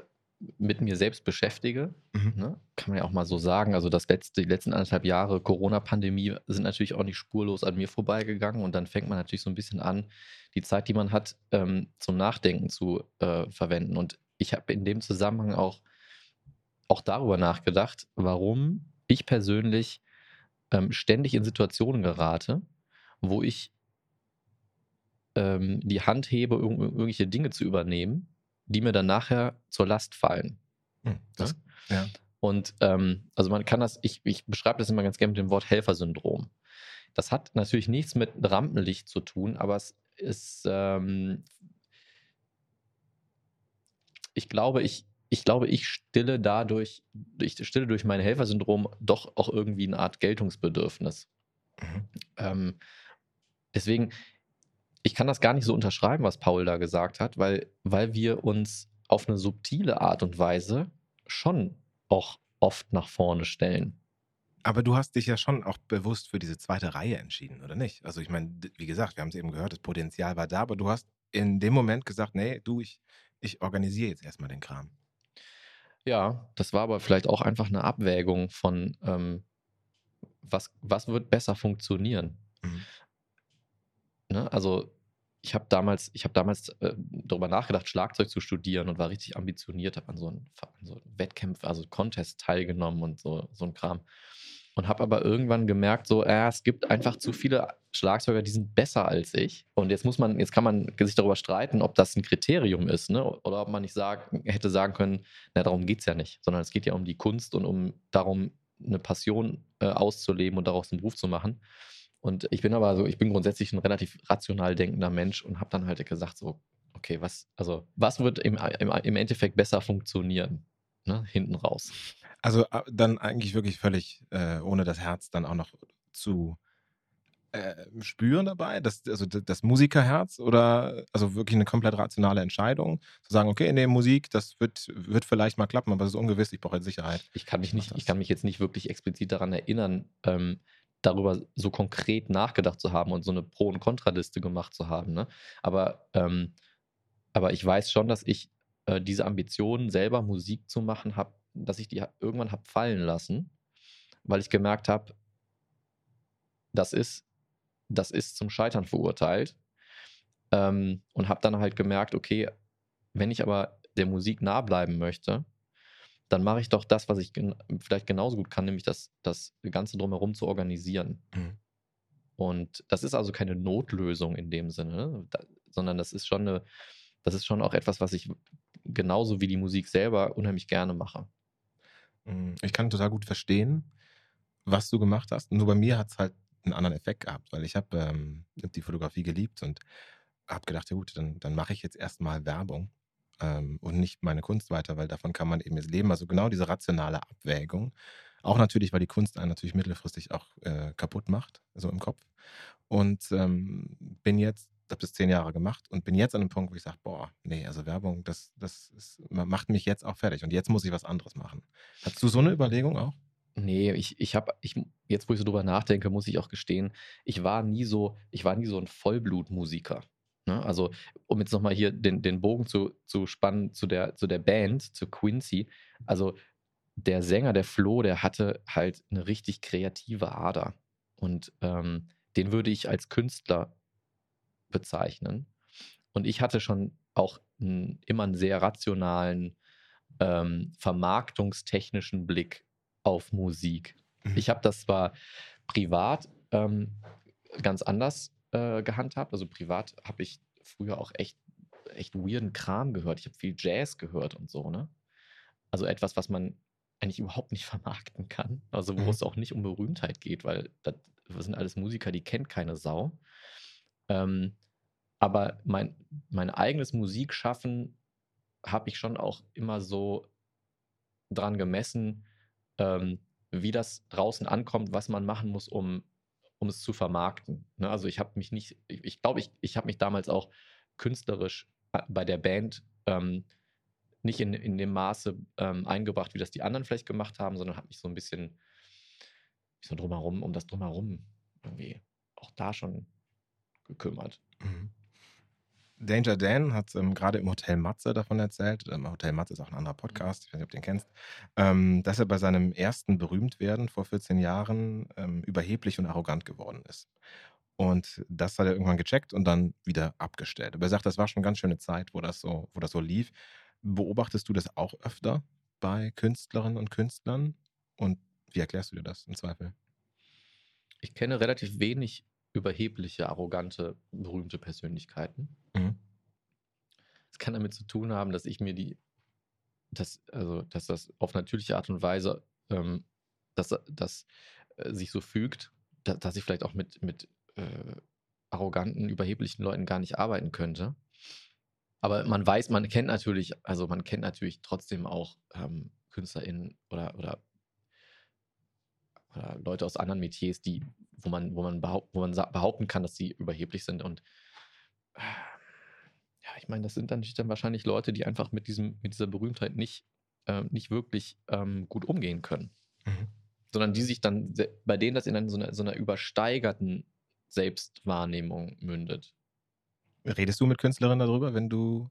mit mir selbst beschäftige. Mhm. Ne? Kann man ja auch mal so sagen. Also das letzte, die letzten anderthalb Jahre Corona-Pandemie sind natürlich auch nicht spurlos an mir vorbeigegangen. Und dann fängt man natürlich so ein bisschen an, die Zeit, die man hat, ähm, zum Nachdenken zu äh, verwenden. Und ich habe in dem Zusammenhang auch, auch darüber nachgedacht, warum ich persönlich ähm, ständig in Situationen gerate, wo ich ähm, die Hand hebe, irg irgendwelche Dinge zu übernehmen, die mir dann nachher zur Last fallen. Mhm. Das, ja. Und ähm, also man kann das, ich, ich beschreibe das immer ganz gerne mit dem Wort Helfersyndrom. Das hat natürlich nichts mit Rampenlicht zu tun, aber es ist, ähm, ich glaube, ich, ich glaube, ich stille dadurch, ich stille durch mein Helfersyndrom doch auch irgendwie eine Art Geltungsbedürfnis. Mhm. Ähm, deswegen, ich kann das gar nicht so unterschreiben, was Paul da gesagt hat, weil, weil wir uns auf eine subtile Art und Weise schon auch oft nach vorne stellen. Aber du hast dich ja schon auch bewusst für diese zweite Reihe entschieden, oder nicht? Also ich meine, wie gesagt, wir haben es eben gehört, das Potenzial war da, aber du hast in dem Moment gesagt, nee, du, ich, ich organisiere jetzt erstmal den Kram. Ja, das war aber vielleicht auch einfach eine Abwägung von, ähm, was, was wird besser funktionieren. Mhm. Ne? Also ich habe damals, ich habe damals äh, darüber nachgedacht, Schlagzeug zu studieren und war richtig ambitioniert, habe an so einem an so Wettkämpfen, also Contest teilgenommen und so, so ein Kram. Und habe aber irgendwann gemerkt, so, äh, es gibt einfach zu viele Schlagzeuger, die sind besser als ich. Und jetzt muss man, jetzt kann man sich darüber streiten, ob das ein Kriterium ist, ne? Oder ob man nicht sagen, hätte sagen können, na, darum geht es ja nicht, sondern es geht ja um die Kunst und um darum, eine Passion äh, auszuleben und daraus einen Beruf zu machen. Und ich bin aber so, ich bin grundsätzlich ein relativ rational denkender Mensch und habe dann halt gesagt, so, okay, was, also, was wird im, im, im Endeffekt besser funktionieren? Ne? Hinten raus. Also äh, dann eigentlich wirklich völlig äh, ohne das Herz dann auch noch zu äh, spüren dabei, das, also das Musikerherz oder also wirklich eine komplett rationale Entscheidung, zu sagen, okay, nee, Musik, das wird, wird vielleicht mal klappen, aber es ist ungewiss, ich brauche halt Sicherheit. Ich kann mich nicht, ich kann mich jetzt nicht wirklich explizit daran erinnern, ähm, darüber so konkret nachgedacht zu haben und so eine Pro- und Kontraliste gemacht zu haben. Ne? Aber, ähm, aber ich weiß schon, dass ich äh, diese Ambition, selber Musik zu machen, habe, dass ich die irgendwann habe fallen lassen, weil ich gemerkt habe, das ist, das ist zum Scheitern verurteilt. Ähm, und habe dann halt gemerkt, okay, wenn ich aber der Musik nah bleiben möchte, dann mache ich doch das, was ich gen vielleicht genauso gut kann, nämlich das, das Ganze drumherum zu organisieren. Mhm. Und das ist also keine Notlösung in dem Sinne, ne? da, sondern das ist schon eine, das ist schon auch etwas, was ich genauso wie die Musik selber unheimlich gerne mache. Mm, Ich kann total gut verstehen, was du gemacht hast. Nur bei mir hat es halt einen anderen Effekt gehabt, weil ich habe ähm, die Fotografie geliebt und habe gedacht, ja gut, dann, dann mache ich jetzt erstmal Werbung ähm, und nicht meine Kunst weiter, weil davon kann man eben jetzt leben. Also genau diese rationale Abwägung. Auch natürlich, weil die Kunst einen natürlich mittelfristig auch äh, kaputt macht, so im Kopf. Und ähm, bin jetzt, habe das zehn Jahre gemacht und bin jetzt an einem Punkt, wo ich sage, boah, nee, also Werbung, das, das ist, macht mich jetzt auch fertig und jetzt muss ich was anderes machen. Hast du so eine Überlegung auch? Nee, ich, ich habe, ich, jetzt wo ich so drüber nachdenke, muss ich auch gestehen, ich war nie so, ich war nie so ein Vollblutmusiker. Ne? Also, um jetzt nochmal hier den, den Bogen zu, zu spannen zu der, zu der Band, zu Quincy. Also, der Sänger, der Flo, der hatte halt eine richtig kreative Ader. Und ähm, den würde ich als Künstler bezeichnen. Und ich hatte schon auch n, immer einen sehr rationalen, ähm, vermarktungstechnischen Blick auf Musik. Mhm. Ich habe das zwar privat ähm, ganz anders äh, gehandhabt. Also privat habe ich früher auch echt, echt weirden Kram gehört. Ich habe viel Jazz gehört und so, ne? Also etwas, was man eigentlich überhaupt nicht vermarkten kann. Also wo Mhm. es auch nicht um Berühmtheit geht, weil das, das sind alles Musiker, die kennt keine Sau. Ähm, aber mein, mein eigenes Musikschaffen habe ich schon auch immer so dran gemessen, ähm, wie das draußen ankommt, was man machen muss, um, um es zu vermarkten. Ne? Also ich habe mich nicht, ich, ich glaube, ich, ich habe mich damals auch künstlerisch bei der Band ähm, nicht in, in dem Maße ähm, eingebracht, wie das die anderen vielleicht gemacht haben, sondern habe mich so ein bisschen so drumherum, um das drumherum irgendwie auch da schon gekümmert. Mhm. Danger Dan hat ähm, gerade im Hotel Matze davon erzählt. Ähm, Hotel Matze ist auch ein anderer Podcast, ich weiß nicht, ob du den kennst, ähm, dass er bei seinem ersten Berühmtwerden vor 14 Jahren ähm, überheblich und arrogant geworden ist. Und das hat er irgendwann gecheckt und dann wieder abgestellt. Aber er sagt, das war schon eine ganz schöne Zeit, wo das so, wo das so lief. Beobachtest du das auch öfter bei Künstlerinnen und Künstlern? Und wie erklärst du dir das im Zweifel? Ich kenne relativ wenig überhebliche, arrogante, berühmte Persönlichkeiten. Mhm. Es kann damit zu tun haben, dass ich mir die, dass, also, dass das auf natürliche Art und Weise, ähm, dass das äh, sich so fügt, da, dass ich vielleicht auch mit, mit äh, arroganten, überheblichen Leuten gar nicht arbeiten könnte. Aber man weiß, man kennt natürlich, also man kennt natürlich trotzdem auch ähm, KünstlerInnen oder, oder, oder Leute aus anderen Metiers, die, wo man, wo man, behaupt, wo man behaupten kann, dass sie überheblich sind. Und äh, ja, ich meine, das sind dann dann wahrscheinlich Leute, die einfach mit, diesem, mit dieser Berühmtheit nicht, ähm, nicht wirklich ähm, gut umgehen können. Mhm. Sondern die sich dann, bei denen das in so, einer, so einer übersteigerten Selbstwahrnehmung mündet. Redest du mit Künstlerinnen darüber, wenn du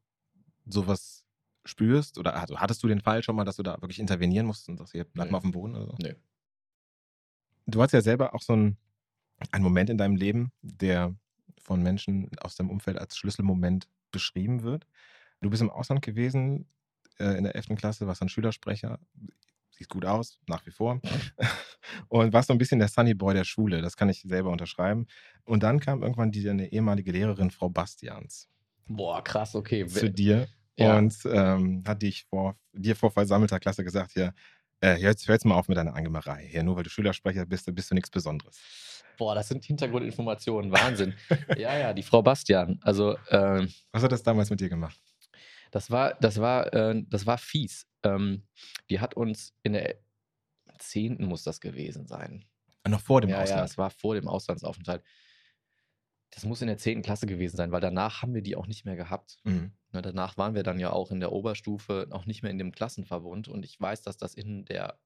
sowas spürst? Oder also hattest du den Fall schon mal, dass du da wirklich intervenieren musst und sagst, hier, bleib Nö. mal auf dem Boden? Oder so? Nö. Du hast ja selber auch so einen, einen Moment in deinem Leben, der von Menschen aus deinem Umfeld als Schlüsselmoment beschrieben wird. Du bist im Ausland gewesen, äh, in der 11. Klasse, warst dann Schülersprecher, siehst gut aus, nach wie vor. Und warst so ein bisschen der Sunny Boy der Schule, das kann ich selber unterschreiben. Und dann kam irgendwann die, eine ehemalige Lehrerin, Frau Bastians, Boah, krass, okay. zu dir Ja. und ähm, hat dich vor, dir vor versammelter Klasse gesagt, hier, äh, hör, jetzt, hör jetzt mal auf mit deiner Angemerei. Hier, nur weil du Schülersprecher bist, bist du nichts Besonderes. Boah, das sind Hintergrundinformationen, Wahnsinn. ja, ja, die Frau Bastian. Also, ähm, Was hat das damals mit dir gemacht? das war, das war, äh, das war fies. Ähm, die hat uns in der 10. muss das gewesen sein. Ah, Noch vor dem ja, ja, Ausland. es war vor dem Auslandsaufenthalt. Das muss in der 10. Klasse gewesen sein, weil danach haben wir die auch nicht mehr gehabt. Mhm. Ne, danach waren wir dann ja auch in der Oberstufe auch nicht mehr in dem Klassenverbund und ich weiß, dass das in der,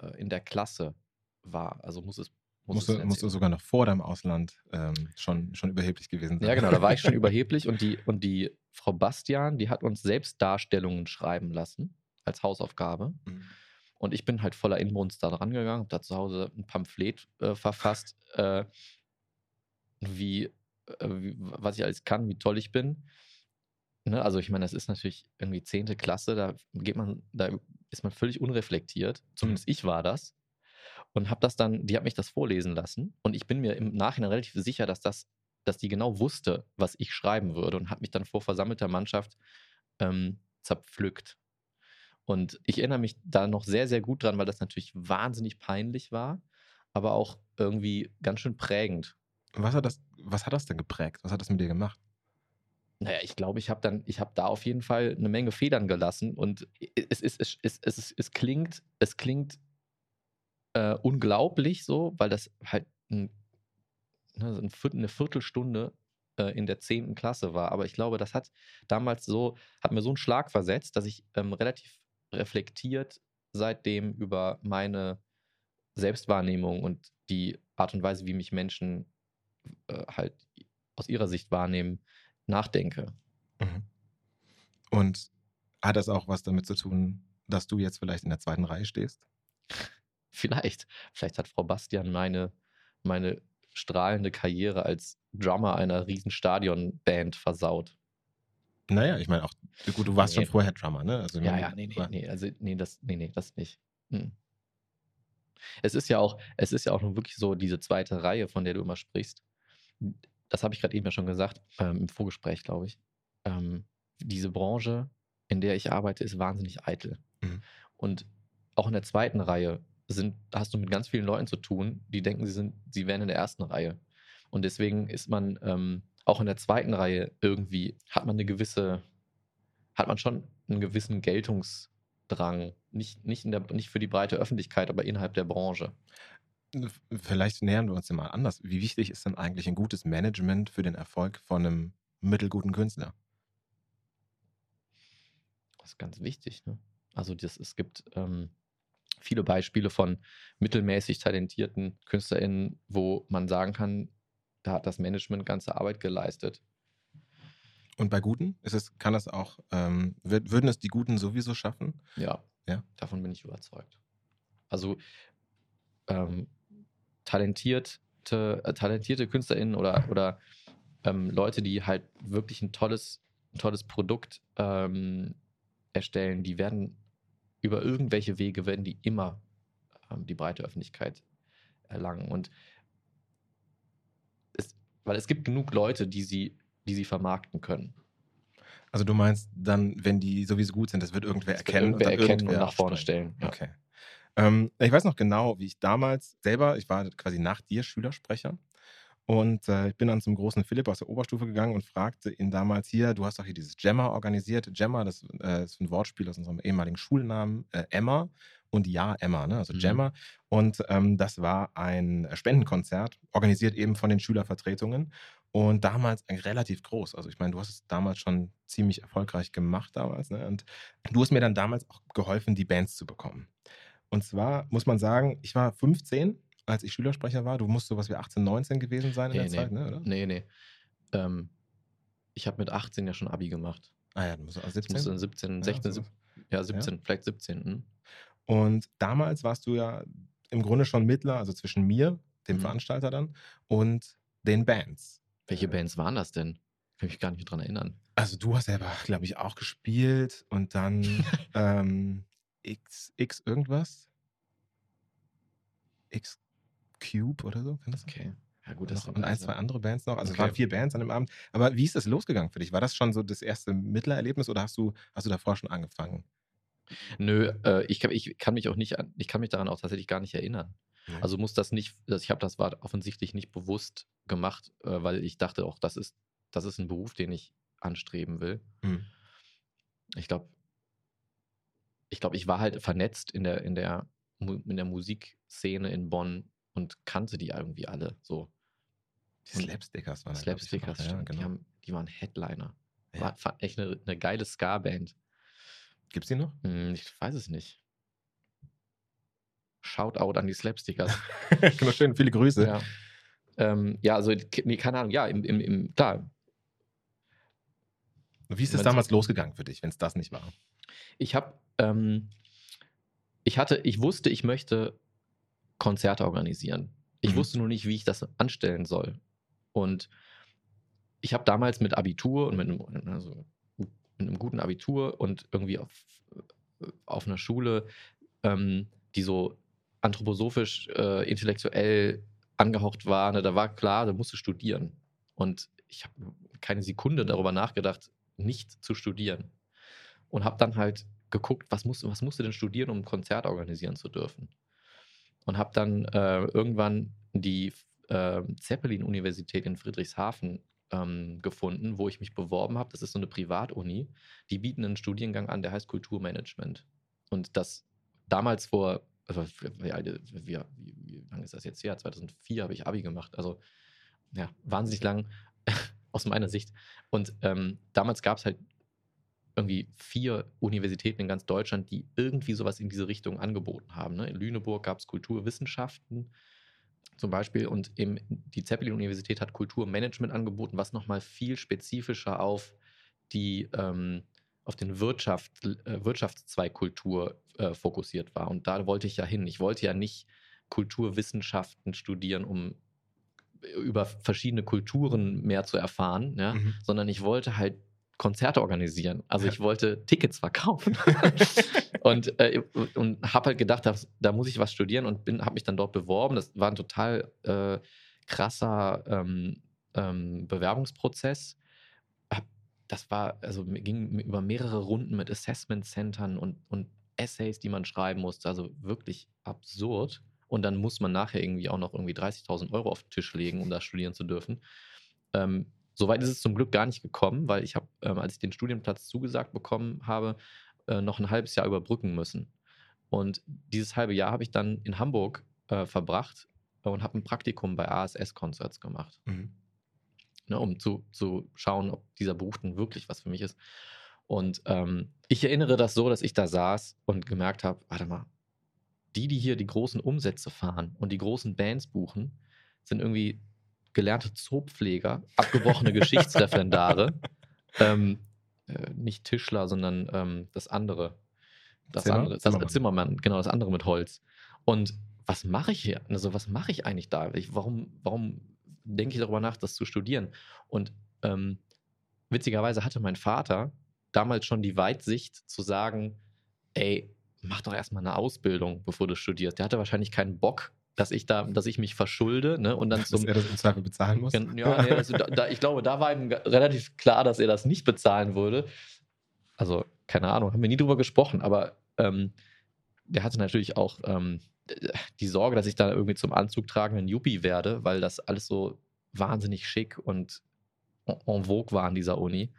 äh, in der Klasse war. Also muss es. Muss Musst in du, musst du 10. sogar noch vor deinem Ausland ähm, schon, schon überheblich gewesen sein. Ja, genau, da war ich schon überheblich und die, und die Frau Bastian, die hat uns selbst Darstellungen schreiben lassen als Hausaufgabe. Mhm. Und ich bin halt voller Inbrunst da dran gegangen, habe da zu Hause ein Pamphlet äh, verfasst, äh, wie, äh, wie, was ich alles kann, wie toll ich bin. Ne? Also ich meine, das ist natürlich irgendwie 10. Klasse, da geht man, da ist man völlig unreflektiert. Zumindest ich war das. Und habe das dann, die hat mich das vorlesen lassen. Und ich bin mir im Nachhinein relativ sicher, dass das, dass die genau wusste, was ich schreiben würde und hat mich dann vor versammelter Mannschaft ähm, zerpflückt. Und ich erinnere mich da noch sehr, sehr gut dran, weil das natürlich wahnsinnig peinlich war, aber auch irgendwie ganz schön prägend. Was, hat das, was hat das denn geprägt? Was hat das mit dir gemacht? Naja, ich glaube, ich habe dann, da auf jeden Fall eine Menge Federn gelassen und es, es, es, es, es, es klingt, es klingt äh, unglaublich so, weil das halt ne, ein eine Viertelstunde äh, in der 10. Klasse war. Aber ich glaube, das hat damals so, hat mir so einen Schlag versetzt, dass ich ähm, relativ reflektiert seitdem über meine Selbstwahrnehmung und die Art und Weise, wie mich Menschen äh, halt aus ihrer Sicht wahrnehmen, nachdenke. Mhm. Und hat das auch was damit zu tun, dass du jetzt vielleicht in der zweiten Reihe stehst? Vielleicht, vielleicht hat Frau Bastian meine, meine strahlende Karriere als Drummer einer riesen Stadionband versaut. Naja, ich meine auch, gut, du warst Nee. schon vorher Drummer, ne? Also, Ja, ja, nee, nee, nee, also nee, das, nee, nee, das nicht. Hm. Es ist ja auch, es ist ja auch nun wirklich so diese zweite Reihe, von der du immer sprichst. Das habe ich gerade eben ja schon gesagt, ähm, im Vorgespräch, glaube ich. Ähm, diese Branche, in der ich arbeite, ist wahnsinnig eitel. Mhm. Und auch in der zweiten Reihe sind, hast du mit ganz vielen Leuten zu tun, die denken, sie sind, sie wären in der ersten Reihe. Und deswegen ist man ähm, auch in der zweiten Reihe irgendwie, hat man eine gewisse, hat man schon einen gewissen Geltungsdrang. Nicht, nicht, in der, nicht für die breite Öffentlichkeit, aber innerhalb der Branche. Vielleicht nähern wir uns dem mal anders. Wie wichtig ist denn eigentlich ein gutes Management für den Erfolg von einem mittelguten Künstler? Das ist ganz wichtig. Ne? Also das, es gibt ähm, viele Beispiele von mittelmäßig talentierten KünstlerInnen, wo man sagen kann, da hat das Management ganze Arbeit geleistet. Und bei Guten? Ist es, kann das auch, ähm, würd- würden es die Guten sowieso schaffen? Ja, Ja. davon bin ich überzeugt. Also ähm, talentierte, äh, talentierte KünstlerInnen oder, oder ähm, Leute, die halt wirklich ein tolles, ein tolles Produkt ähm, erstellen, die werden über irgendwelche Wege werden die immer ähm, die breite Öffentlichkeit erlangen. Und es, weil es gibt genug Leute, die sie, die sie vermarkten können. Also du meinst dann, wenn die sowieso gut sind, das wird irgendwer Das wird erkennen. irgendwer dann erkennen und irgendwer nach vorne stellen. Ja. Okay. Ähm, ich weiß noch genau, wie ich damals selber, ich war quasi nach dir Schülersprecher und äh, ich bin dann zum großen Philipp aus der Oberstufe gegangen und fragte ihn damals hier, du hast doch hier dieses Gemma organisiert. Gemma, das äh, ist ein Wortspiel aus unserem ehemaligen Schulnamen äh, Emma und Ja Emma, ne? also Mhm. Gemma. Und ähm, das war ein Spendenkonzert, organisiert eben von den Schülervertretungen. Und damals relativ groß. Also ich meine, du hast es damals schon ziemlich erfolgreich gemacht damals. Ne? Und du hast mir dann damals auch geholfen, die Bands zu bekommen. Und zwar muss man sagen, ich war 15, als ich Schülersprecher war. Du musst sowas wie 18, 19 gewesen sein in der Nee, nee. Zeit, ne? oder? Nee, nee. Ähm, ich habe mit 18 ja schon Abi gemacht. Ah ja, du musst also Das 17. musste in 17, Ja, 16, so. sieb- ja, 17, vielleicht 17. Hm? Und damals warst du ja im Grunde schon Mittler, also zwischen mir, dem Mhm. Veranstalter dann, und den Bands. Welche Bands waren das denn? Kann mich gar nicht dran erinnern. Also du hast selber, glaube ich, auch gespielt und dann ähm, X, X irgendwas? X Cube oder so? Kann das sein? Okay. Ja, gut, noch, das und ein, zwei andere Bands noch. Also es Okay. waren vier Bands an dem Abend. Aber wie ist das losgegangen für dich? War das schon so das erste Mittlererlebnis oder hast du, hast du davor schon angefangen? Nö, äh, ich, kann, ich kann mich auch nicht an, ich kann mich daran auch tatsächlich gar nicht erinnern. Nee. Also muss das nicht, ich habe das war offensichtlich nicht bewusst gemacht, äh, weil ich dachte auch, das ist, das ist ein Beruf, den ich anstreben will. Mhm. Ich glaube, ich glaube, ich war halt vernetzt in der, in der, in der Musikszene in Bonn und kannte die irgendwie alle so. Die Slapstickers waren da, ich, Slapstickers, noch. ja, stimmt. die, genau. haben, die waren Headliner. Ja. War, war echt eine, eine geile Ska-Band. Gibt's die noch? Hm, ich weiß es nicht. Shoutout an die Slapstickers. genau, schön, viele Grüße. ja. Ähm, ja, also, nee, keine Ahnung, ja, im, im, im, klar, Wie ist es damals losgegangen für dich, wenn es das nicht war? ich habe, ähm, ich hatte, ich wusste, ich möchte Konzerte organisieren. Ich Mhm. wusste nur nicht, wie ich das anstellen soll. Und ich habe damals mit Abitur und mit einem, also mit einem guten Abitur und irgendwie auf, auf einer Schule, ähm, die so anthroposophisch, äh, intellektuell angehaucht war, ne, da war klar, da musst du studieren. Und ich habe keine Sekunde darüber nachgedacht, nicht zu studieren. Und habe dann halt geguckt, was musst, was musst du denn studieren, um ein Konzert organisieren zu dürfen. Und habe dann äh, irgendwann die äh, Zeppelin-Universität in Friedrichshafen ähm, gefunden, wo ich mich beworben habe. Das ist so eine Privatuni. Die bieten einen Studiengang an, der heißt Kulturmanagement. Und das damals vor, also wie, wie, wie lange ist das jetzt her? 2004 habe ich Abi gemacht. Also ja, wahnsinnig lang aus meiner Sicht. Und ähm, damals gab es halt irgendwie vier Universitäten in ganz Deutschland, die irgendwie sowas in diese Richtung angeboten haben. Ne? In Lüneburg gab es Kulturwissenschaften zum Beispiel und eben die Zeppelin-Universität hat Kulturmanagement angeboten, was nochmal viel spezifischer auf die ähm, auf den Wirtschaft, äh, Wirtschaftszweig Kultur äh, fokussiert war. Und da wollte ich ja hin. Ich wollte ja nicht Kulturwissenschaften studieren, um über verschiedene Kulturen mehr zu erfahren, ja? Mhm. sondern ich wollte halt Konzerte organisieren. Also ich wollte Tickets verkaufen und, äh, und habe halt gedacht, da, da muss ich was studieren und bin, habe mich dann dort beworben. Das war ein total äh, krasser ähm, ähm, Bewerbungsprozess. Das war, also ging über mehrere Runden mit Assessment-Centern und, und Essays, die man schreiben musste. Also wirklich absurd. Und dann muss man nachher irgendwie auch noch irgendwie 30.000 Euro auf den Tisch legen, um da studieren zu dürfen. Ähm, Soweit ist es zum Glück gar nicht gekommen, weil ich habe, ähm, als ich den Studienplatz zugesagt bekommen habe, äh, noch ein halbes Jahr überbrücken müssen. Und dieses halbe Jahr habe ich dann in Hamburg äh, verbracht und habe ein Praktikum bei ASS Concerts gemacht, Mhm. ne, um zu, zu schauen, ob dieser Beruf denn wirklich was für mich ist. Und ähm, ich erinnere das so, dass ich da saß und gemerkt habe, warte mal, die, die hier die großen Umsätze fahren und die großen Bands buchen, sind irgendwie gelernte Zoopfleger, abgebrochene Geschichtsreferendare, ähm, äh, nicht Tischler, sondern ähm, das andere. Das Zimmer? andere, das Zimmermann. Zimmermann. genau, das andere mit Holz. Und was mache ich hier? Also, was mache ich eigentlich da? Ich, warum, warum denke ich darüber nach, das zu studieren? Und ähm, witzigerweise hatte mein Vater damals schon die Weitsicht zu sagen, ey, mach doch erstmal eine Ausbildung, bevor du studierst. Der hatte wahrscheinlich keinen Bock, dass ich da, dass ich mich verschulde, ne? Und dann Dass zum er das im Zweifel bezahlen muss. Ja, nee, also da, da, ich glaube, da war ihm relativ klar, dass er das nicht bezahlen würde. Also, keine Ahnung, haben wir nie drüber gesprochen, aber ähm, der hatte natürlich auch ähm, die Sorge, dass ich da irgendwie zum Anzug tragenden Yuppie werde, weil das alles so wahnsinnig schick und en en vogue war an dieser Uni.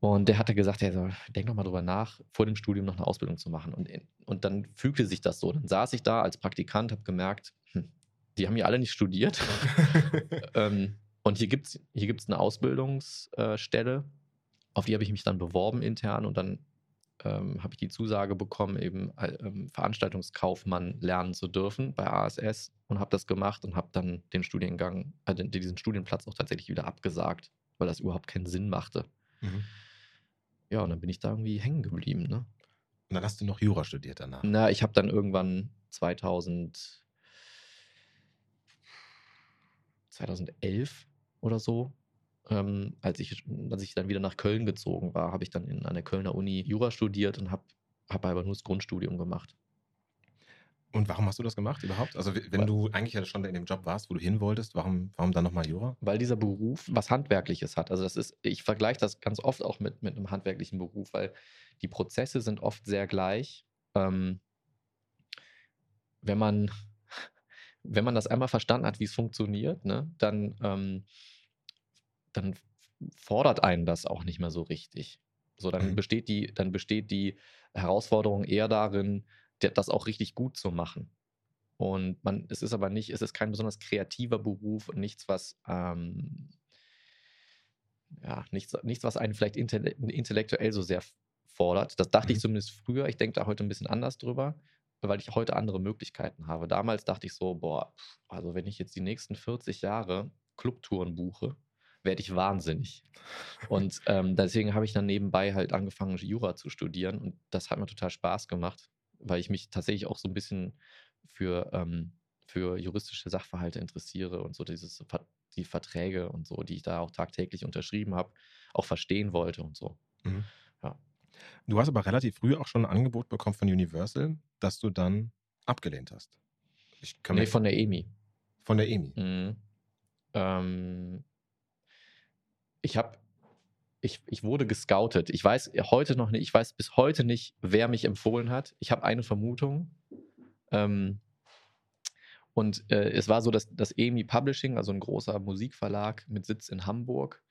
Und der hatte gesagt, er soll, denk doch mal drüber nach, vor dem Studium noch eine Ausbildung zu machen. Und, und dann fügte sich das so. Dann saß ich da als Praktikant, habe gemerkt, hm, die haben ja alle nicht studiert. ähm, und hier gibt es hier gibt's eine Ausbildungsstelle, auf die habe ich mich dann beworben intern und dann ähm, habe ich die Zusage bekommen, eben äh, ähm, Veranstaltungskaufmann lernen zu dürfen bei ASS und habe das gemacht und habe dann den Studiengang, äh, diesen Studienplatz auch tatsächlich wieder abgesagt, weil das überhaupt keinen Sinn machte. Mhm. Ja, und dann bin ich da irgendwie hängen geblieben. Ne? Und dann hast du noch Jura studiert danach. Na, ich habe dann irgendwann 2000, 2011 oder so, ähm, als, ich, als ich dann wieder nach Köln gezogen war, habe ich dann in, an der Kölner Uni Jura studiert und habe hab aber nur das Grundstudium gemacht. Und warum hast du das gemacht überhaupt? Also wenn du eigentlich ja schon in dem Job warst, wo du hin wolltest, warum, warum dann nochmal Jura? Weil dieser Beruf was Handwerkliches hat. Also das ist, ich vergleiche das ganz oft auch mit, mit einem handwerklichen Beruf, weil die Prozesse sind oft sehr gleich. Ähm, wenn man wenn man das einmal verstanden hat, wie es funktioniert, ne, dann, ähm, dann fordert einen das auch nicht mehr so richtig. So, dann Mhm. besteht die, dann besteht die Herausforderung eher darin, das auch richtig gut zu machen. Und man, es ist aber nicht, es ist kein besonders kreativer Beruf und nichts, was ähm, ja, nichts, nichts, was einen vielleicht intelle intellektuell so sehr fordert. Das dachte ich Mhm. zumindest früher. Ich denke da heute ein bisschen anders drüber, weil ich heute andere Möglichkeiten habe. Damals dachte ich so, boah, also wenn ich jetzt die nächsten 40 Jahre Clubtouren buche, werde ich wahnsinnig. Und ähm, deswegen habe ich dann nebenbei halt angefangen, Jura zu studieren und das hat mir total Spaß gemacht, weil ich mich tatsächlich auch so ein bisschen für, ähm, für juristische Sachverhalte interessiere und so dieses die Verträge und so, die ich da auch tagtäglich unterschrieben habe, auch verstehen wollte und so. Mhm. Ja. Du hast aber relativ früh auch schon ein Angebot bekommen von Universal, das du dann abgelehnt hast. Ich Nee, von der EMI. von der EMI. Mhm. Ähm, ich habe, ich, ich wurde gescoutet. Ich weiß heute noch nicht, ich weiß bis heute nicht, wer mich empfohlen hat. Ich habe eine Vermutung. Ähm, und äh, es war so, dass das EMI Publishing, also ein großer Musikverlag mit Sitz in Hamburg,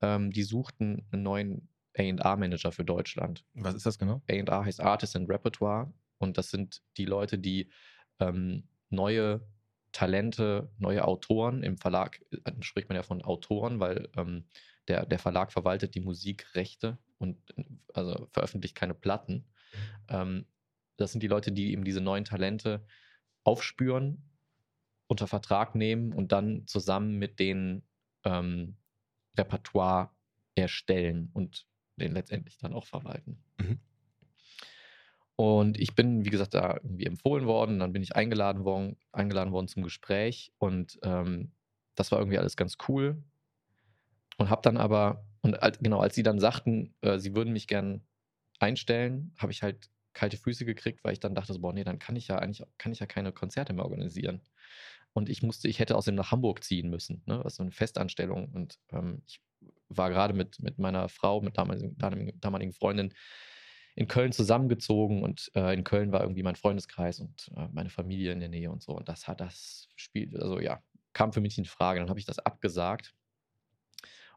ähm, die suchten einen neuen A&R-Manager für Deutschland. Was ist das genau? A&R heißt Artist and Repertoire und das sind die Leute, die ähm, neue Talente, neue Autoren im Verlag, äh, spricht man ja von Autoren, weil ähm, der, der Verlag verwaltet die Musikrechte und also veröffentlicht keine Platten. Ähm, das sind die Leute, die eben diese neuen Talente aufspüren, unter Vertrag nehmen und dann zusammen mit denen ähm, Repertoire erstellen und den letztendlich dann auch verwalten. Mhm. Und ich bin, wie gesagt, da irgendwie empfohlen worden. Dann bin ich eingeladen worden, eingeladen worden zum Gespräch. Und ähm, das war irgendwie alles ganz cool. Und habe dann aber, und genau, als sie dann sagten, äh, sie würden mich gern einstellen, habe ich halt kalte Füße gekriegt, weil ich dann dachte, so, boah, nee, dann kann ich ja eigentlich, kann ich ja keine Konzerte mehr organisieren. Und ich musste, ich hätte außerdem nach Hamburg ziehen müssen, ne? Ist so eine Festanstellung. Und ähm, ich war gerade mit, mit meiner Frau, mit damaligen, damaligen Freundin in Köln zusammengezogen und äh, in Köln war irgendwie mein Freundeskreis und äh, meine Familie in der Nähe und so. Und das hat das Spiel, also ja, kam für mich in Frage. Dann habe ich das abgesagt.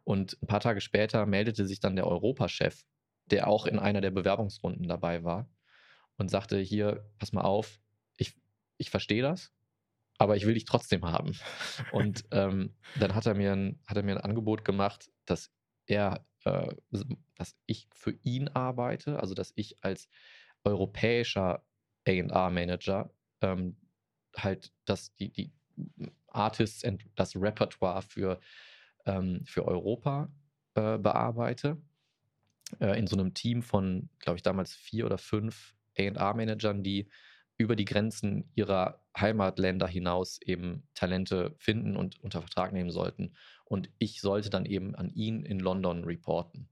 Und ein paar Tage später meldete sich dann der Europachef, der auch in einer der Bewerbungsrunden dabei war und sagte: Hier, pass mal auf, ich, ich verstehe das, aber ich will dich trotzdem haben. Und ähm, dann hat er, mir ein, hat er mir ein Angebot gemacht, dass er, äh, dass ich für ihn arbeite, also dass ich als europäischer A&R-Manager ähm, halt das, die, die Artists und das Repertoire für, ähm, für Europa äh, bearbeite. Äh, in so einem Team von, glaube ich, damals vier oder fünf A&R-Managern, die über die Grenzen ihrer Heimatländer hinaus eben Talente finden und unter Vertrag nehmen sollten. Und ich sollte dann eben an ihn in London reporten.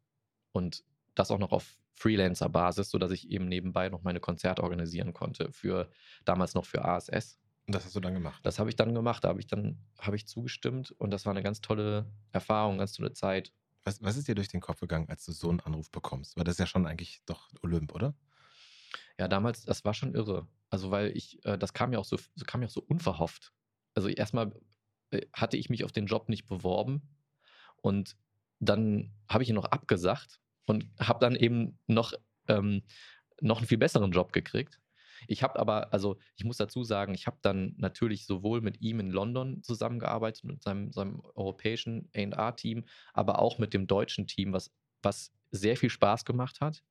Und das auch noch auf Freelancer-Basis, sodass ich eben nebenbei noch meine Konzerte organisieren konnte, für damals noch für ASS. Und das hast du dann gemacht. Das habe ich dann gemacht, da habe ich dann habe ich zugestimmt und das war eine ganz tolle Erfahrung, ganz tolle Zeit. Was, was ist dir durch den Kopf gegangen, als du so einen Anruf bekommst? Weil das ist ja schon eigentlich doch Olymp, oder? Ja, damals, das war schon irre. Also, weil ich, äh, das kam ja auch so, so kam ja auch so unverhofft. Also erstmal äh, hatte ich mich auf den Job nicht beworben und dann habe ich ihn noch abgesagt und habe dann eben noch, ähm, noch einen viel besseren Job gekriegt. Ich habe aber, also ich muss dazu sagen, ich habe dann natürlich sowohl mit ihm in London zusammengearbeitet, mit seinem, seinem europäischen A&R-Team, aber auch mit dem deutschen Team, was, was sehr viel Spaß gemacht hat.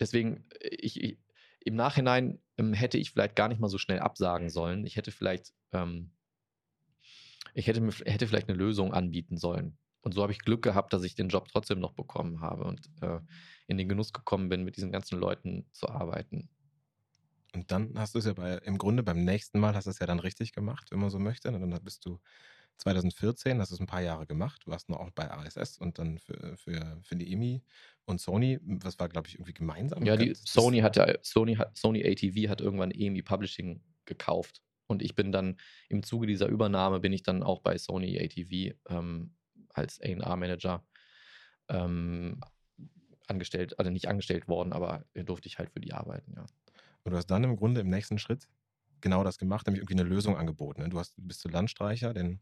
Deswegen, äh, ich, ich im Nachhinein ähm, hätte ich vielleicht gar nicht mal so schnell absagen sollen. Ich hätte vielleicht, ähm, ich hätte, hätte vielleicht eine Lösung anbieten sollen. Und so habe ich Glück gehabt, dass ich den Job trotzdem noch bekommen habe und äh, in den Genuss gekommen bin, mit diesen ganzen Leuten zu arbeiten. Und dann hast du es ja bei, im Grunde beim nächsten Mal hast du es ja dann richtig gemacht, wenn man so möchte. Und dann bist du 2014, hast du es ein paar Jahre gemacht. Du warst noch auch bei ASS und dann für, für, für die EMI und Sony. Was war, glaube ich, irgendwie gemeinsam? Ja, die Sony hat ja, Sony hat, Sony ATV hat irgendwann EMI Publishing gekauft. Und ich bin dann im Zuge dieser Übernahme bin ich dann auch bei Sony ATV ähm, als A&R-Manager ähm, angestellt, also nicht angestellt worden, aber durfte ich halt für die arbeiten, ja. Und du hast dann im Grunde im nächsten Schritt genau das gemacht, nämlich irgendwie eine Lösung angeboten. ne? Du hast, bist zu Landstreicher, denn,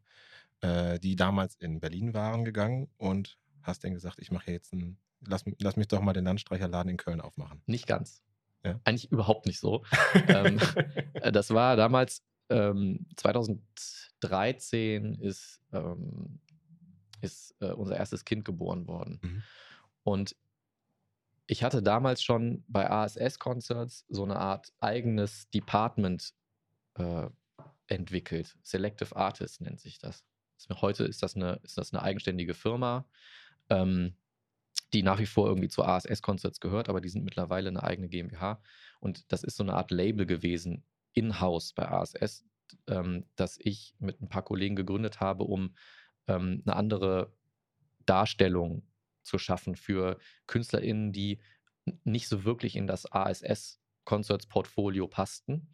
äh, die damals in Berlin waren, gegangen und hast denen gesagt, ich mache jetzt ein, lass, lass mich doch mal den Landstreicherladen in Köln aufmachen. Nicht ganz. Ja. Eigentlich überhaupt nicht so. ähm, äh, das war damals, ähm, 2013 ist, ähm, ist äh, unser erstes Kind geboren worden. Mhm. Und ich hatte damals schon bei ASS-Concerts so eine Art eigenes Department äh, entwickelt. Selective Artist nennt sich das. Heute ist das eine, ist das eine eigenständige Firma, ähm, die nach wie vor irgendwie zu ASS-Concerts gehört, aber die sind mittlerweile eine eigene GmbH. Und das ist so eine Art Label gewesen, in-house bei ASS, ähm, das ich mit ein paar Kollegen gegründet habe, um ähm, eine andere Darstellung zu schaffen für KünstlerInnen, die nicht so wirklich in das ASS-Concerts-Portfolio passten,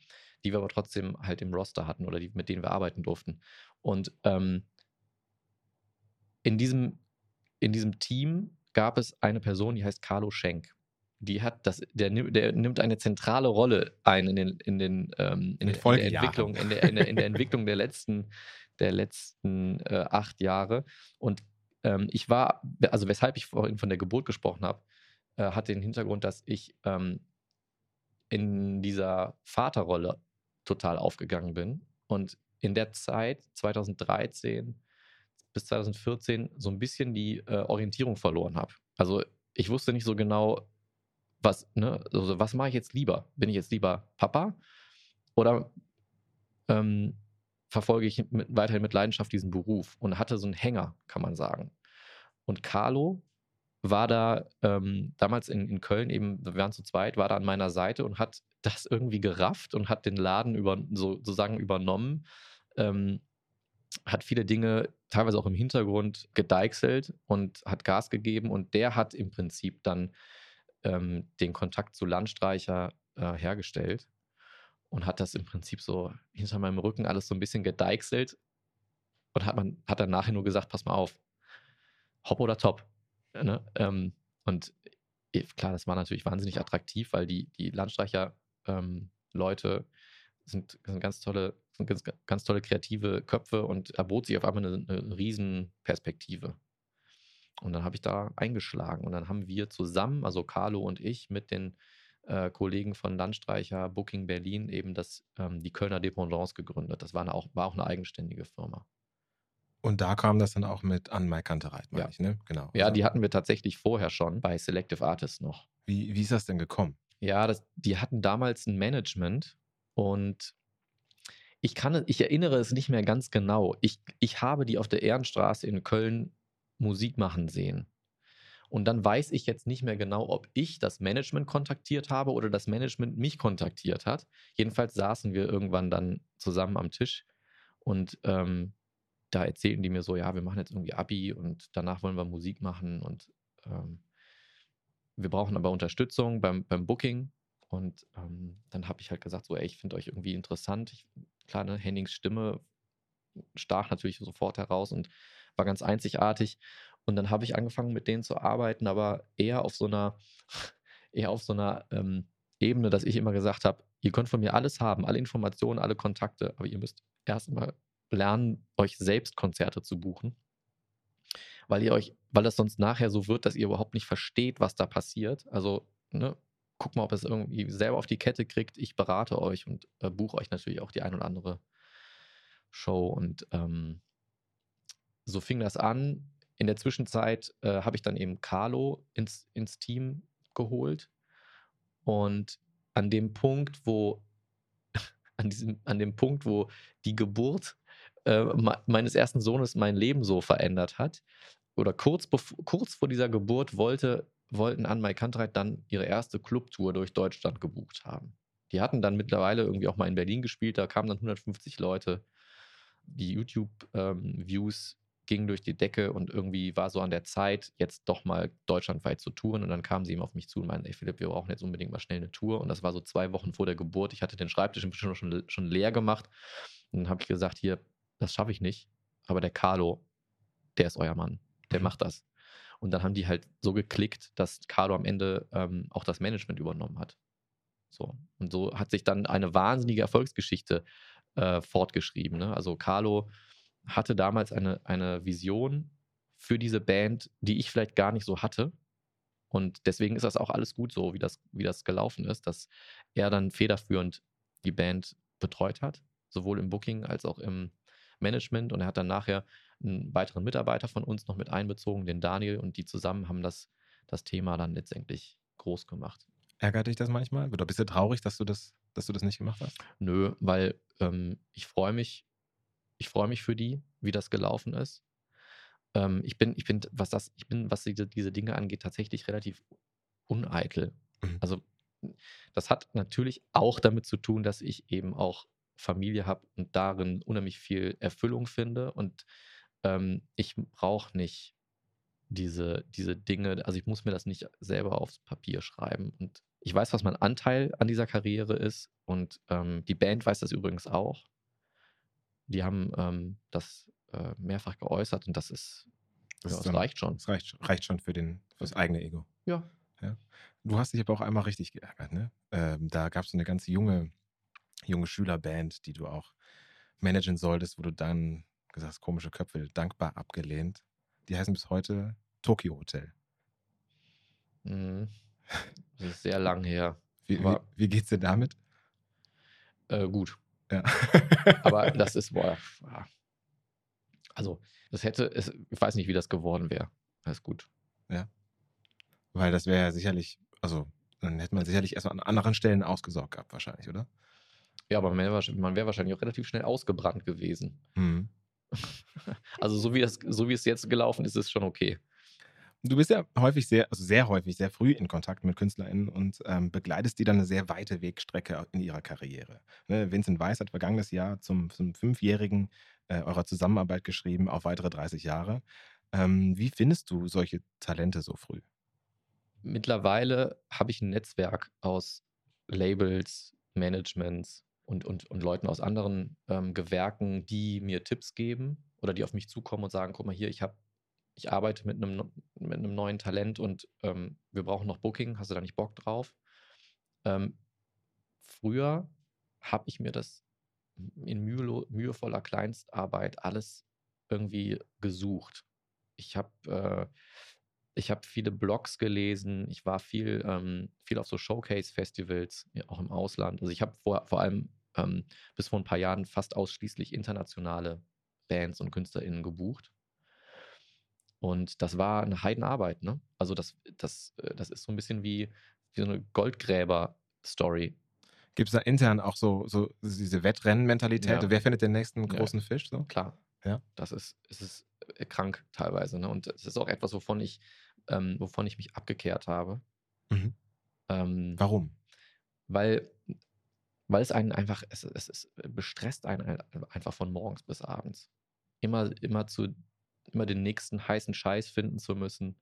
die wir aber trotzdem halt im Roster hatten oder die, mit denen wir arbeiten durften. Und ähm, in, diesem, in diesem Team gab es eine Person, die heißt Carlo Schenk. Die hat das, der, der nimmt eine zentrale Rolle ein in den, in den, ähm, In in, der-. Entwicklung, in der, in der, in der Entwicklung der letzten, der letzten äh, acht Jahre. Und ähm, ich war, also weshalb ich vorhin von der Geburt gesprochen habe, äh, hat den Hintergrund, dass ich ähm, in dieser Vaterrolle total aufgegangen bin und in der Zeit 2013 bis 2014 so ein bisschen die äh, Orientierung verloren habe. Also ich wusste nicht so genau, was, ne, also was mache ich jetzt lieber? Bin ich jetzt lieber Papa oder ähm, verfolge ich mit, weiterhin mit Leidenschaft diesen Beruf und hatte so einen Hänger, kann man sagen. Und Carlo war da ähm, damals in, in Köln eben, wir waren zu zweit, war da an meiner Seite und hat das irgendwie gerafft und hat den Laden über, so, sozusagen übernommen. Ähm, hat viele Dinge teilweise auch im Hintergrund gedeichselt und hat Gas gegeben und der hat im Prinzip dann ähm, den Kontakt zu Landstreicher äh, hergestellt und hat das im Prinzip so hinter meinem Rücken alles so ein bisschen gedeichselt und hat, man, hat dann nachher nur gesagt, pass mal auf, hopp oder top. Ne? Ähm, und klar, das war natürlich wahnsinnig attraktiv, weil die, die Landstreicher ähm, Leute sind, sind ganz tolle, sind ganz, ganz tolle kreative Köpfe und er bot sich auf einmal eine, eine Riesenperspektive. Und dann habe ich da eingeschlagen und dann haben wir zusammen, also Carlo und ich, mit den äh, Kollegen von Landstreicher Booking Berlin eben das, ähm, die Kölner Dependance gegründet. Das war, eine, auch, war auch eine eigenständige Firma. Und da kam das dann auch mit an Mai Kantereit, meine Ja. ich, ne? Genau. Ja, Also, die hatten wir tatsächlich vorher schon bei Selective Artists noch. wie, wie ist das denn gekommen? Ja, das, die hatten damals ein Management und ich kann, es- ich erinnere es nicht mehr ganz genau. Ich, ich habe die auf der Ehrenstraße in Köln Musik machen sehen. Und dann weiß ich jetzt nicht mehr genau, ob ich das Management kontaktiert habe oder das Management mich kontaktiert hat. Jedenfalls saßen wir irgendwann dann zusammen am Tisch und ähm, da erzählten die mir so, ja, wir machen jetzt irgendwie Abi und danach wollen wir Musik machen und ähm, wir brauchen aber Unterstützung beim, beim Booking. Und ähm, dann habe ich halt gesagt, so, ey, ich finde euch irgendwie interessant. Ich, klar, ne, Hennings Stimme stach natürlich sofort heraus und war ganz einzigartig. Und dann habe ich angefangen, mit denen zu arbeiten, aber eher auf so einer, eher auf so einer ähm, Ebene, dass ich immer gesagt habe, ihr könnt von mir alles haben, alle Informationen, alle Kontakte, aber ihr müsst erst mal lernen, euch selbst Konzerte zu buchen weil ihr euch, weil das sonst nachher so wird, dass ihr überhaupt nicht versteht, was da passiert. Also, ne, guckt mal, ob ihr es irgendwie selber auf die Kette kriegt. Ich berate euch und äh, buche euch natürlich auch die ein oder andere Show. Und ähm, so fing das an. In der Zwischenzeit äh, habe ich dann eben Carlo ins, ins Team geholt. Und an dem Punkt, wo an diesem, an dem Punkt, wo die Geburt äh, me- meines ersten Sohnes mein Leben so verändert hat, oder kurz, kurz vor dieser Geburt wollte, wollten Anne Mai Kantreit dann ihre erste Clubtour durch Deutschland gebucht haben. Die hatten dann mittlerweile irgendwie auch mal in Berlin gespielt, da kamen dann 150 Leute. Die YouTube-Views gingen durch die Decke und irgendwie war so an der Zeit, jetzt doch mal deutschlandweit zu touren. Und dann kamen sie eben auf mich zu und meinten, ey Philipp, wir brauchen jetzt unbedingt mal schnell eine Tour. Und das war so zwei Wochen vor der Geburt. Ich hatte den Schreibtisch schon, schon, schon leer gemacht. Und dann habe ich gesagt, hier, das schaffe ich nicht. Aber der Carlo, der ist euer Mann. Der Mhm. macht das. Und dann haben die halt so geklickt, dass Carlo am Ende ähm, auch das Management übernommen hat. So. Und so hat sich dann eine wahnsinnige Erfolgsgeschichte äh, fortgeschrieben. Ne? Also Carlo hatte damals eine, eine Vision für diese Band, die ich vielleicht gar nicht so hatte. Und deswegen ist das auch alles gut so, wie das, wie das gelaufen ist, dass er dann federführend die Band betreut hat, sowohl im Booking als auch im Management. Und er hat dann nachher einen weiteren Mitarbeiter von uns noch mit einbezogen, den Daniel, und die zusammen haben das, das Thema dann letztendlich groß gemacht. Ärgert dich das manchmal? Oder bist du traurig, dass du das, dass du das nicht gemacht hast? Nö, weil ähm, ich freue mich, ich freue mich für die, wie das gelaufen ist. Ähm, ich bin, ich bin, was das, ich bin, was diese, diese Dinge angeht, tatsächlich relativ uneitel. Mhm. Also das hat natürlich auch damit zu tun, dass ich eben auch Familie habe und darin unheimlich viel Erfüllung finde. Und ähm, ich brauche nicht diese, diese Dinge, also ich muss mir das nicht selber aufs Papier schreiben. Und ich weiß, was mein Anteil an dieser Karriere ist. Und ähm, die Band weiß das übrigens auch. Die haben ähm, das äh, mehrfach geäußert und das ist, Das, ja, das dann- reicht schon. Das reicht, reicht schon für, den, für das eigene Ego. Ja. Du hast dich aber auch einmal richtig geärgert, ne? Ähm, da gab es eine ganz junge, junge Schülerband, die du auch managen solltest, wo du dann gesagt hast, komische Köpfe, dankbar abgelehnt. Die heißen bis heute Tokyo Hotel. Mhm. Das ist sehr lang her. Wie, wie, wie geht's dir damit? Äh, gut. Ja. Aber das ist, boah, ja. also, das hätte, es, ich weiß nicht, wie das geworden wäre. Alles gut. Weil das wäre ja sicherlich, also dann hätte man sicherlich erstmal an anderen Stellen ausgesorgt gehabt, wahrscheinlich, oder? Ja, aber man wäre wäre wahrscheinlich auch relativ schnell ausgebrannt gewesen. Mhm. Also, so wie, das, so wie es jetzt gelaufen ist, ist es schon okay. Du bist ja häufig sehr, also sehr häufig, sehr früh in Kontakt mit KünstlerInnen und ähm, begleitest die dann eine sehr weite Wegstrecke in ihrer Karriere. Ne, Vincent Weiss hat vergangenes Jahr zum, zum Fünfjährigen äh, eurer Zusammenarbeit geschrieben, auf weitere 30 Jahre. Ähm, wie findest du solche Talente so früh? Mittlerweile habe ich ein Netzwerk aus Labels, Managements und, und, und Leuten aus anderen ähm, Gewerken, die mir Tipps geben oder die auf mich zukommen und sagen, guck mal hier, ich habe ich arbeite mit einem, mit einem neuen Talent und ähm, wir brauchen noch Booking, hast du da nicht Bock drauf? Ähm, früher habe ich mir das in mühelo- mühevoller Kleinstarbeit alles irgendwie gesucht. Ich habe äh, ich viele Blogs gelesen, ich war viel, ähm, viel auf so Showcase-Festivals, ja, auch im Ausland. Also ich habe vor, vor allem ähm, bis vor ein paar Jahren fast ausschließlich internationale Bands und KünstlerInnen gebucht. Und das war eine Heidenarbeit, ne? Also das, das, äh, das ist so ein bisschen wie, wie so eine Goldgräber-Story. Gibt es da intern auch so, so diese Wettrennen-Mentalität? Ja. Wer findet den nächsten Ja. großen Fisch? So? Klar. Ja. Das ist, es ist äh, krank teilweise, ne? Und es ist auch etwas, wovon ich, ähm, wovon ich mich abgekehrt habe. Mhm. Ähm, Warum? weil, weil es einen einfach, es, es, es bestresst einen ein- einfach von morgens bis abends. Immer, immer zu, immer den nächsten heißen Scheiß finden zu müssen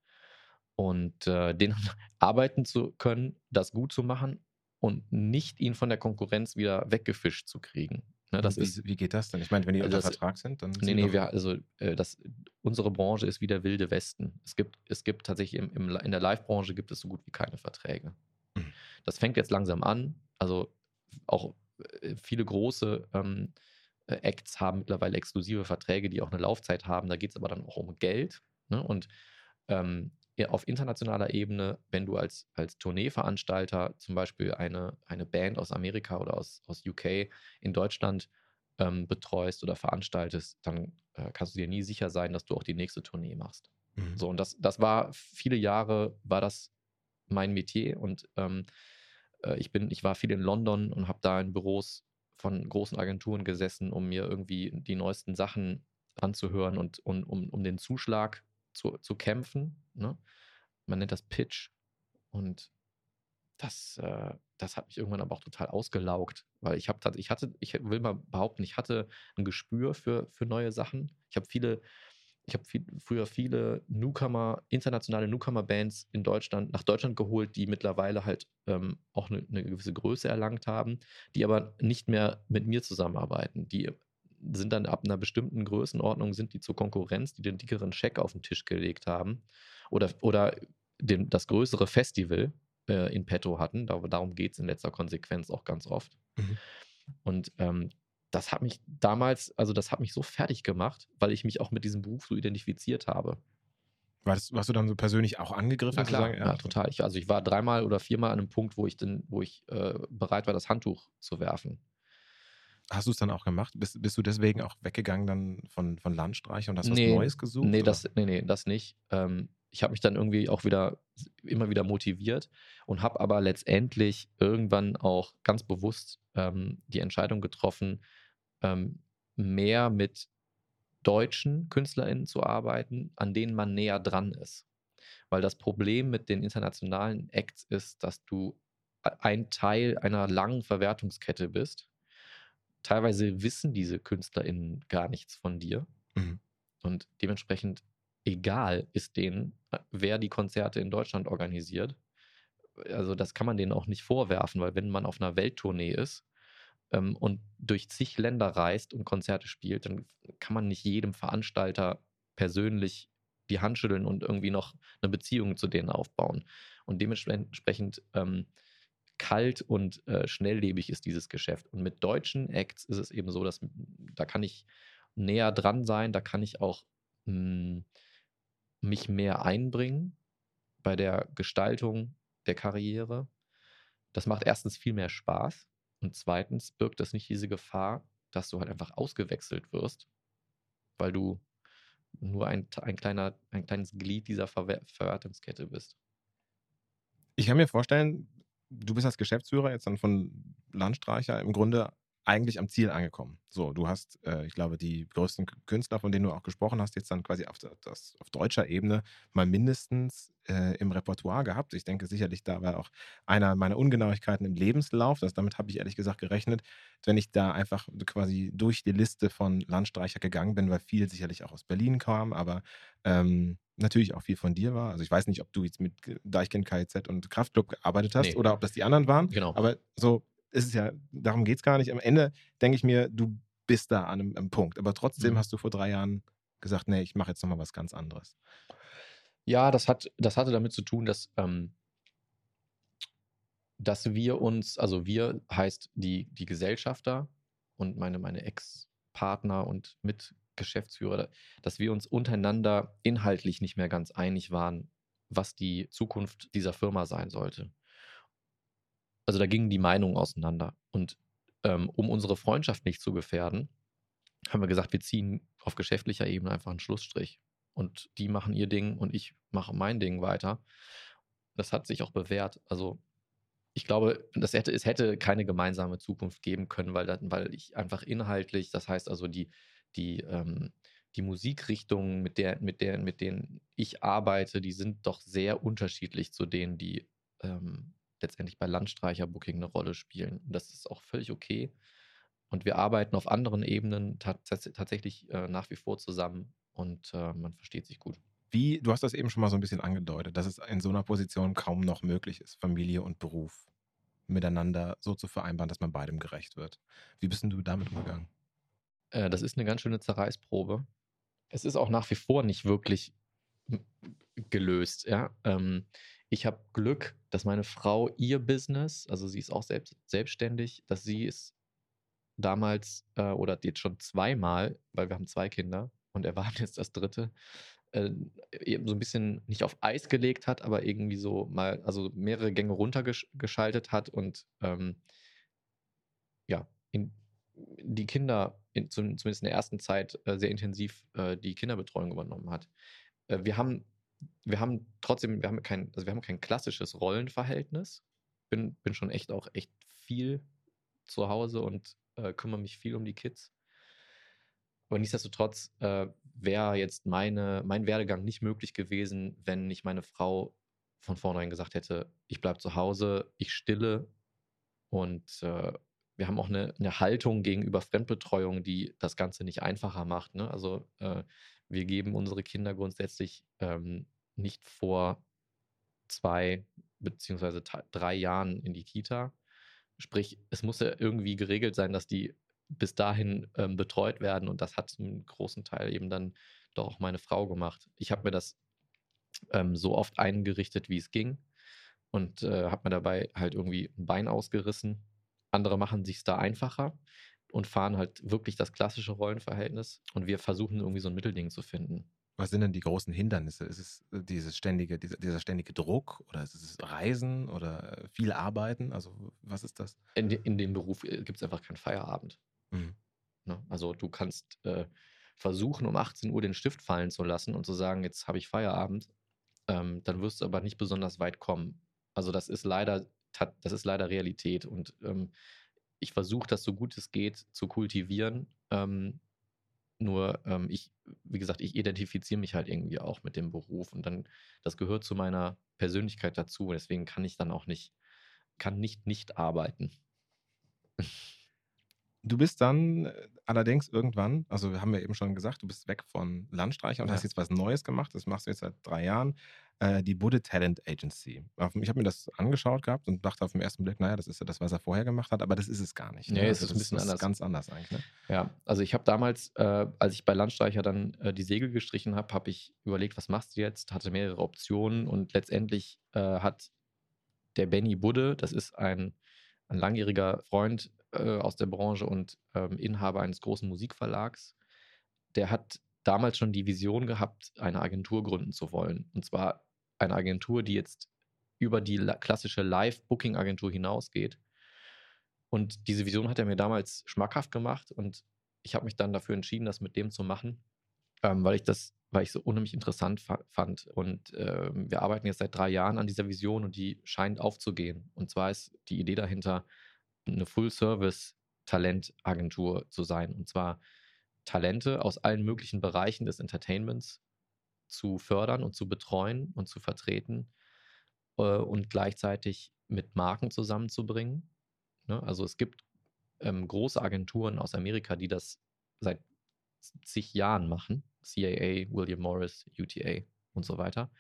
und äh, den arbeiten zu können, das gut zu machen und nicht ihn von der Konkurrenz wieder weggefischt zu kriegen. Ne, das wie, ist, wie geht das denn? Ich meine, wenn die unter das- Vertrag sind, dann. Nee, nee, wir, also äh, das, unsere Branche ist wie der wilde Westen. Es gibt, es gibt tatsächlich im, im, in der Live-Branche gibt es so gut wie keine Verträge. Mhm. Das fängt jetzt langsam an. Also auch äh, viele große ähm, äh, Acts haben mittlerweile exklusive Verträge, die auch eine Laufzeit haben. Da geht es aber dann auch um Geld. Ne? Und ähm, auf internationaler Ebene, wenn du als, als Tourneeveranstalter zum Beispiel eine, eine Band aus Amerika oder aus, aus UK in Deutschland ähm, betreust oder veranstaltest, dann äh, kannst du dir nie sicher sein, dass du auch die nächste Tournee machst. Mhm. So, und das, das war viele Jahre, war das mein Metier und ähm, äh, ich bin, ich war viel in London und habe da in Büros von großen Agenturen gesessen, um mir irgendwie die neuesten Sachen anzuhören und, und um, um den Zuschlag zu, zu kämpfen. Ne? Man nennt das Pitch. Und das, äh, das hat mich irgendwann aber auch total ausgelaugt, weil ich habe ich hatte, ich will mal behaupten, ich hatte ein Gespür für, für neue Sachen. Ich habe viele, ich habe viel, früher viele Newcomer, internationale Newcomer-Bands in Deutschland, nach Deutschland geholt, die mittlerweile halt ähm, auch eine, eine gewisse Größe erlangt haben, die aber nicht mehr mit mir zusammenarbeiten. Die sind dann ab einer bestimmten Größenordnung, sind die zur Konkurrenz, die den dickeren Scheck auf den Tisch gelegt haben. Oder, oder den, das größere Festival, äh, in petto hatten. Da, darum geht es in letzter Konsequenz auch ganz oft. Mhm. Und ähm, das hat mich damals, also das hat mich so fertig gemacht, weil ich mich auch mit diesem Beruf so identifiziert habe. Warst, warst du dann so persönlich auch angegriffen? Na klar, sagen, ja, total. Ich, also ich war dreimal oder viermal an einem Punkt, wo ich, dann, wo ich äh, bereit war, das Handtuch zu werfen. Hast du es dann auch gemacht? Bist, bist du deswegen auch weggegangen dann von, von Landstreich und hast was Nee, Neues gesucht? Nee, oder? das, nee, nee, das nicht. Ähm, ich habe mich dann irgendwie auch wieder immer wieder motiviert und habe aber letztendlich irgendwann auch ganz bewusst ähm, die Entscheidung getroffen, ähm, mehr mit deutschen KünstlerInnen zu arbeiten, an denen man näher dran ist. Weil das Problem mit den internationalen Acts ist, dass du ein Teil einer langen Verwertungskette bist. Teilweise wissen diese KünstlerInnen gar nichts von dir. Mhm. Und dementsprechend egal ist denen, äh, wer die Konzerte in Deutschland organisiert. Also das kann man denen auch nicht vorwerfen, weil wenn man auf einer Welttournee ist ähm, und durch zig Länder reist und Konzerte spielt, dann kann man nicht jedem Veranstalter persönlich die Hand schütteln und irgendwie noch eine Beziehung zu denen aufbauen. Und dementsprechend ähm, kalt und äh, schnelllebig ist dieses Geschäft. Und mit deutschen Acts ist es eben so, dass da kann ich näher dran sein, da kann ich auch mh, mich mehr einbringen bei der Gestaltung der Karriere. Das macht erstens viel mehr Spaß und zweitens birgt das nicht diese Gefahr, dass du halt einfach ausgewechselt wirst, weil du nur ein, ein, kleiner, ein kleines Glied dieser Verwer Verwertungskette bist. Ich kann mir vorstellen, du bist als Geschäftsführer jetzt dann von Landstreicher im Grunde eigentlich am Ziel angekommen. So, du hast, äh, ich glaube, die größten Künstler, von denen du auch gesprochen hast, jetzt dann quasi auf, das, auf deutscher Ebene mal mindestens äh, im Repertoire gehabt. Ich denke sicherlich, da war auch einer meiner Ungenauigkeiten im Lebenslauf. Das, damit habe ich ehrlich gesagt gerechnet, wenn ich da einfach quasi durch die Liste von Landstreicher gegangen bin, weil viel sicherlich auch aus Berlin kam, aber ähm, natürlich auch viel von dir war. Also ich weiß nicht, ob du jetzt mit Deichkind, KIZ und Kraftklub gearbeitet hast Nee. oder ob das die anderen waren. Genau. Aber so ist es ja, darum geht es gar nicht. Am Ende denke ich mir, du bist da an einem, einem Punkt. Aber trotzdem Mhm. hast du vor drei Jahren gesagt, nee, ich mache jetzt nochmal was ganz anderes. Ja, das, hat, das hatte damit zu tun, dass, ähm, dass wir uns, also wir heißt die, die Gesellschafter und meine, meine Ex-Partner und Mitgeschäftsführer, dass wir uns untereinander inhaltlich nicht mehr ganz einig waren, was die Zukunft dieser Firma sein sollte. Also da gingen die Meinungen auseinander. Und ähm, um unsere Freundschaft nicht zu gefährden, haben wir gesagt, wir ziehen auf geschäftlicher Ebene einfach einen Schlussstrich und die machen ihr Ding und ich mache mein Ding weiter. Das hat sich auch bewährt. Also ich glaube, das hätte, es hätte keine gemeinsame Zukunft geben können, weil, das, weil ich einfach inhaltlich, das heißt also die, die, ähm, die Musikrichtungen, mit, der, mit, der, mit denen ich arbeite, die sind doch sehr unterschiedlich zu denen, die ähm, letztendlich bei Landstreicher Booking eine Rolle spielen. Das ist auch völlig okay. Und wir arbeiten auf anderen Ebenen tats tatsächlich äh, nach wie vor zusammen und äh, man versteht sich gut. Wie, du hast das eben schon mal so ein bisschen angedeutet, dass es in so einer Position kaum noch möglich ist, Familie und Beruf miteinander so zu vereinbaren, dass man beidem gerecht wird. Wie bist denn du damit umgegangen? Äh, das ist eine ganz schöne Zerreißprobe. Es ist auch nach wie vor nicht wirklich gelöst. Ja? Ähm, ich habe Glück, dass meine Frau ihr Business, also sie ist auch selbst, selbstständig, dass sie es damals äh, oder jetzt schon zweimal, weil wir haben zwei Kinder und er war jetzt das dritte, äh, eben so ein bisschen nicht auf Eis gelegt hat, aber irgendwie so mal, also mehrere Gänge runtergeschaltet hat und ähm, ja, in, die Kinder, in, zum, zumindest in der ersten Zeit, äh, sehr intensiv äh, die Kinderbetreuung übernommen hat. Äh, wir haben, wir haben trotzdem, wir haben kein, also wir haben kein klassisches Rollenverhältnis. Bin, bin schon echt auch echt viel zu Hause und äh, kümmere mich viel um die Kids. Aber nichtsdestotrotz äh, wäre jetzt meine, mein Werdegang nicht möglich gewesen, wenn nicht meine Frau von vornherein gesagt hätte, ich bleibe zu Hause, ich stille und äh, wir haben auch eine, eine Haltung gegenüber Fremdbetreuung, die das Ganze nicht einfacher macht. Ne? Also äh, wir geben unsere Kinder grundsätzlich ähm, nicht vor zwei beziehungsweise drei Jahren in die Kita. Sprich, es muss ja irgendwie geregelt sein, dass die bis dahin ähm, betreut werden und das hat zum großen Teil eben dann doch auch meine Frau gemacht. Ich habe mir das ähm, so oft eingerichtet, wie es ging. und äh, habe mir dabei halt irgendwie ein Bein ausgerissen. Andere machen sich da einfacher und fahren halt wirklich das klassische Rollenverhältnis und wir versuchen irgendwie so ein Mittelding zu finden. Was sind denn die großen Hindernisse? Ist es äh, dieses ständige, dieser, dieser ständige Druck oder ist es Reisen oder äh, viel Arbeiten? Also was ist das? In, de, in dem Beruf gibt es einfach keinen Feierabend. Mhm. Ne? Also du kannst äh, versuchen, um 18 Uhr den Stift fallen zu lassen und zu sagen, jetzt habe ich Feierabend, ähm, dann wirst du aber nicht besonders weit kommen. Also das ist leider, das ist leider Realität und ähm, ich versuche das so gut es geht zu kultivieren. Ähm, nur ähm, ich, wie gesagt, ich identifiziere mich halt irgendwie auch mit dem Beruf und dann, das gehört zu meiner Persönlichkeit dazu. und Deswegen kann ich dann auch nicht, kann nicht nicht arbeiten. Du bist dann äh, allerdings irgendwann, also wir haben ja eben schon gesagt, du bist weg von Landstreicher und Ja. hast jetzt was Neues gemacht. Das machst du jetzt seit drei Jahren. Äh, die Budde Talent Agency. Ich habe mir das angeschaut gehabt und dachte auf den ersten Blick, naja, das ist ja das, was er vorher gemacht hat, aber das ist es gar nicht. Nee, es ist ein bisschen das anders. ganz anders eigentlich. Ne? Ja, also ich habe damals, äh, als ich bei Landstreicher dann äh, die Segel gestrichen habe, habe ich überlegt, was machst du jetzt? Hatte mehrere Optionen und letztendlich äh, hat der Benny Budde, das ist ein, ein langjähriger Freund äh, aus der Branche und ähm, Inhaber eines großen Musikverlags, der hat damals schon die Vision gehabt, eine Agentur gründen zu wollen. Und zwar eine Agentur, die jetzt über die la- klassische Live-Booking-Agentur hinausgeht. Und diese Vision hat er mir damals schmackhaft gemacht und ich habe mich dann dafür entschieden, das mit dem zu machen, ähm, weil ich das, weil ich so unheimlich interessant fa fand. Und ähm, wir arbeiten jetzt seit drei Jahren an dieser Vision und die scheint aufzugehen. Und zwar ist die Idee dahinter, eine Full-Service-Talentagentur zu sein. Und zwar Talente aus allen möglichen Bereichen des Entertainments zu fördern und zu betreuen und zu vertreten äh, und gleichzeitig mit Marken zusammenzubringen. Ne? Also es gibt ähm, große Agenturen aus Amerika, die das seit zig Jahren machen. CAA, William Morris, UTA und so weiter.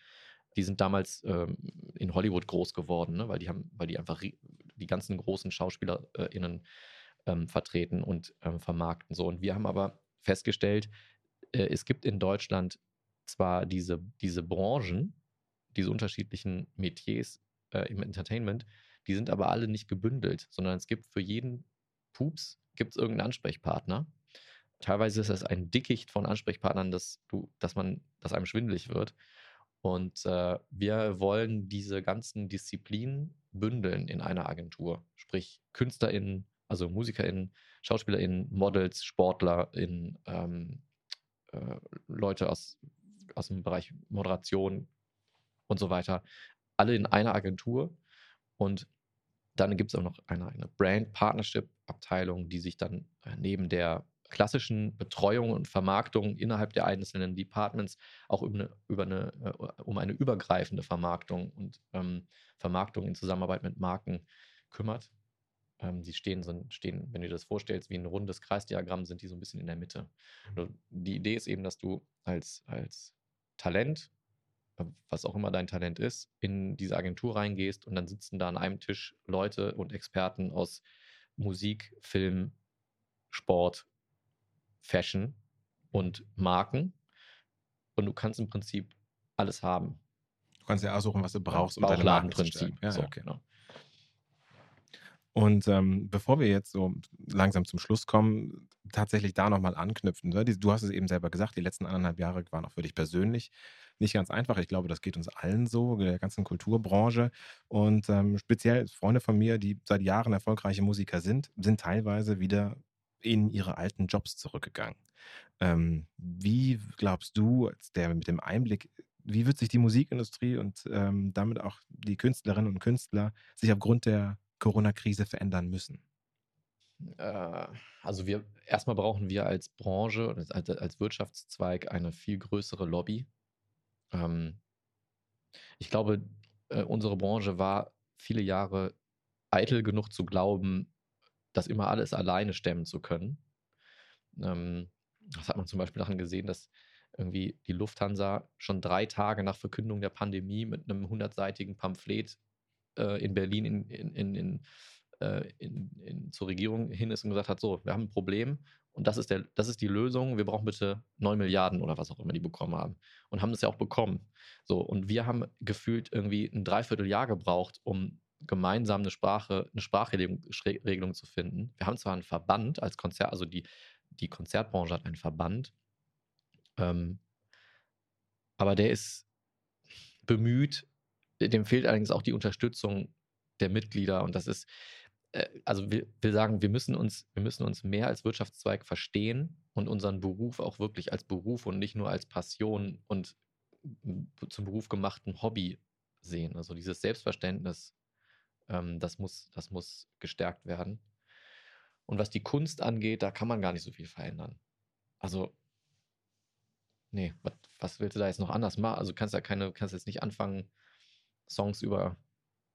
Die sind damals ähm, in Hollywood groß geworden, ne? weil die haben, weil die einfach die ganzen großen SchauspielerInnen ähm, vertreten und ähm, vermarkten. So. Und wir haben aber festgestellt, äh, es gibt in Deutschland zwar diese, diese Branchen, diese unterschiedlichen Metiers äh, im Entertainment, die sind aber alle nicht gebündelt, sondern es gibt für jeden Pups gibt es irgendeinen Ansprechpartner. Teilweise ist es ein Dickicht von Ansprechpartnern, dass du, dass man, dass einem schwindelig wird. Und äh, wir wollen diese ganzen Disziplinen bündeln in einer Agentur. Sprich, KünstlerInnen, also MusikerInnen, SchauspielerInnen, Models, SportlerInnen, ähm, äh, Leute aus, aus dem Bereich Moderation und so weiter. Alle in einer Agentur. Und dann gibt es auch noch eine, eine Brand-Partnership-Abteilung, die sich dann äh, neben der klassischen Betreuung und Vermarktung innerhalb der einzelnen Departments auch über eine, über eine, äh, um eine übergreifende Vermarktung und ähm, Vermarktung in Zusammenarbeit mit Marken kümmert. Ähm, die stehen, so, stehen, wenn du dir das vorstellst, wie ein rundes Kreisdiagramm, sind die so ein bisschen in der Mitte. Also die Idee ist eben, dass du als, als Talent, äh, was auch immer dein Talent ist, in diese Agentur reingehst und dann sitzen da an einem Tisch Leute und Experten aus Musik, Film, Sport, Fashion und Marken. Und du kannst im Prinzip alles haben. Du kannst ja aussuchen, was du brauchst, um deine Marken zu. Ja, so, okay. genau. Und ähm, bevor wir jetzt so langsam zum Schluss kommen, tatsächlich da nochmal anknüpfen. Ne? Du hast es eben selber gesagt, die letzten anderthalb Jahre waren auch für dich persönlich nicht ganz einfach. Ich glaube, das geht uns allen so, der ganzen Kulturbranche. Und ähm, speziell Freunde von mir, die seit Jahren erfolgreiche Musiker sind, sind teilweise wieder in ihre alten Jobs zurückgegangen. Ähm, wie glaubst du, der mit dem Einblick, wie wird sich die Musikindustrie und ähm, damit auch die Künstlerinnen und Künstler sich aufgrund der Corona-Krise verändern müssen? Äh, also wir erstmal brauchen wir als Branche und als, Wirtschaftszweig eine viel größere Lobby. Ähm, ich glaube, äh, unsere Branche war viele Jahre eitel genug zu glauben, das immer alles alleine stemmen zu können. Ähm, das hat man zum Beispiel daran gesehen, dass irgendwie die Lufthansa schon drei Tage nach Verkündung der Pandemie mit einem hundertseitigen Pamphlet äh, in Berlin in, in, äh, in, in, zur Regierung hin ist und gesagt hat, so, wir haben ein Problem und das ist, der, das ist die Lösung, wir brauchen bitte 9 Milliarden oder was auch immer die bekommen haben. Und haben das ja auch bekommen. So, und wir haben gefühlt irgendwie ein Dreivierteljahr gebraucht, um gemeinsam eine Sprache, eine Sprachregelung zu finden. Wir haben zwar einen Verband als Konzert, also die, die Konzertbranche hat einen Verband, ähm, aber der ist bemüht, dem fehlt allerdings auch die Unterstützung der Mitglieder und das ist, äh, also wir, wir sagen, wir müssen uns, wir müssen uns mehr als Wirtschaftszweig verstehen und unseren Beruf auch wirklich als Beruf und nicht nur als Passion und zum Beruf gemachten Hobby sehen. Also dieses Selbstverständnis, ähm, das, muss, das muss gestärkt werden. Und was die Kunst angeht, da kann man gar nicht so viel verändern. Also, nee, was, was willst du da jetzt noch anders machen? Also kannst ja keine, kannst jetzt nicht anfangen, Songs über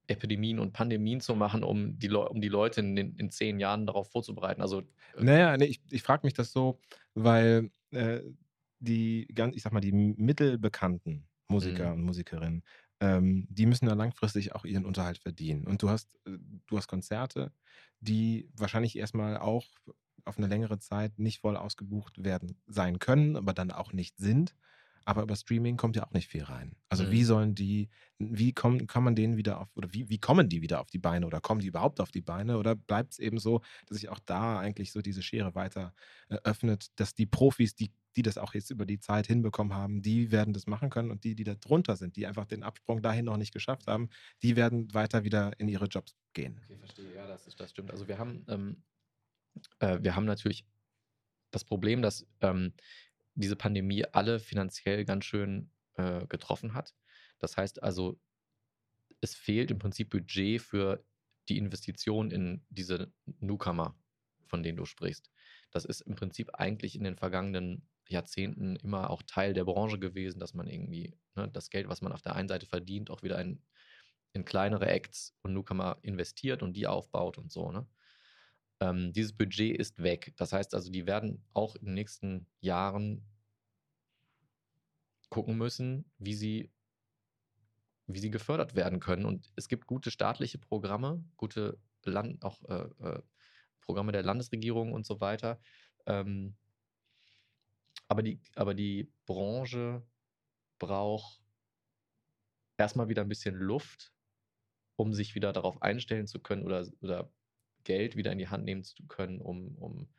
Epidemien und Pandemien zu machen, um die, um die Leute in, in zehn Jahren darauf vorzubereiten. Also, äh naja, nee, ich, ich frage mich das so, weil äh, die ganz, ich sag mal, die mittelbekannten Musiker mhm. und Musikerinnen, ähm, die müssen ja langfristig auch ihren Unterhalt verdienen. Und du hast, äh, du hast Konzerte, die wahrscheinlich erstmal auch auf eine längere Zeit nicht voll ausgebucht werden sein können, aber dann auch nicht sind. Aber über Streaming kommt ja auch nicht viel rein. Also mhm. wie sollen die, wie kommen, kann man denen wieder auf, oder wie, wie kommen die wieder auf die Beine oder kommen die überhaupt auf die Beine? Oder bleibt es eben so, dass sich auch da eigentlich so diese Schere weiter äh, öffnet, dass die Profis, die, die das auch jetzt über die Zeit hinbekommen haben, die werden das machen können und die, die da drunter sind, die einfach den Absprung dahin noch nicht geschafft haben, die werden weiter wieder in ihre Jobs gehen. Okay, verstehe. Ja, das, ist, das stimmt. Also wir haben, ähm, äh, wir haben natürlich das Problem, dass ähm, diese Pandemie alle finanziell ganz schön äh, getroffen hat. Das heißt also, es fehlt im Prinzip Budget für die Investition in diese Newcomer, von denen du sprichst. Das ist im Prinzip eigentlich in den vergangenen Jahrzehnten immer auch Teil der Branche gewesen, dass man irgendwie ne, das Geld, was man auf der einen Seite verdient, auch wieder in, in kleinere Acts und Newcomer investiert und die aufbaut und so. Ne? Ähm, dieses Budget ist weg. Das heißt also, die werden auch in den nächsten Jahren gucken müssen, wie sie, wie sie gefördert werden können. Und es gibt gute staatliche Programme, gute Land, auch äh, äh, Programme der Landesregierung und so weiter. Ähm, aber, die, aber die Branche braucht erstmal wieder ein bisschen Luft, um sich wieder darauf einstellen zu können oder, oder Geld wieder in die Hand nehmen zu können, um, um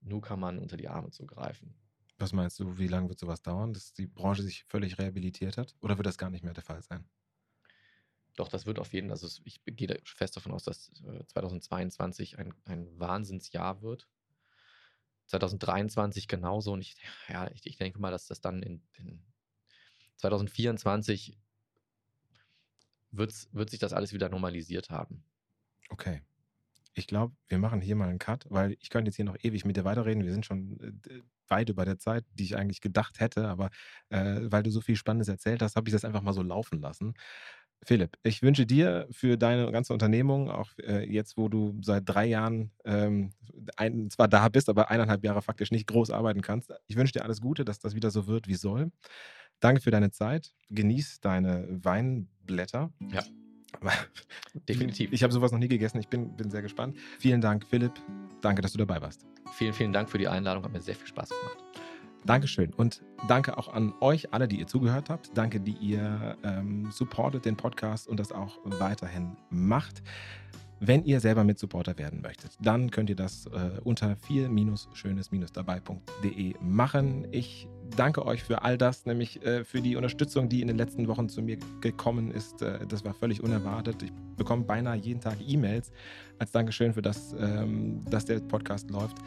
Newcomern unter die Arme zu greifen. Was meinst du, wie lange wird sowas dauern, dass die Branche sich völlig rehabilitiert hat? Oder wird das gar nicht mehr der Fall sein? Doch, das wird auf jeden Fall, also ich gehe fest davon aus, dass 2022 äh, ein, ein Wahnsinnsjahr wird. 2023 genauso. Und ich, ja, ich, ich denke mal, dass das dann in, in 2024 wird, wird sich das alles wieder normalisiert haben. Okay ich glaube, wir machen hier mal einen Cut, weil ich könnte jetzt hier noch ewig mit dir weiterreden. Wir sind schon äh, weit über der Zeit, die ich eigentlich gedacht hätte, aber äh, weil du so viel Spannendes erzählt hast, habe ich das einfach mal so laufen lassen. Philipp, ich wünsche dir für deine ganze Unternehmung, auch äh, jetzt, wo du seit drei Jahren ähm, ein, zwar da bist, aber eineinhalb Jahre faktisch nicht groß arbeiten kannst, ich wünsche dir alles Gute, dass das wieder so wird, wie soll. Danke für deine Zeit. Genieß deine Weinblätter. Ja. Definitiv. Ich habe sowas noch nie gegessen. Ich bin, bin sehr gespannt. Vielen Dank, Philipp. Danke, dass du dabei warst. Vielen, vielen Dank für die Einladung. Hat mir sehr viel Spaß gemacht. Dankeschön. Und danke auch an euch alle, die ihr zugehört habt. Danke, die ihr ähm, supportet den Podcast und das auch weiterhin macht. Wenn ihr selber Mitsupporter werden möchtet, dann könnt ihr das äh, unter viel-schönes-dabei.de machen. Ich danke euch für all das, nämlich äh, für die Unterstützung, die in den letzten Wochen zu mir gekommen ist. Äh, das war völlig unerwartet. Ich bekomme beinahe jeden Tag E-Mails als Dankeschön für das, ähm, dass der Podcast läuft.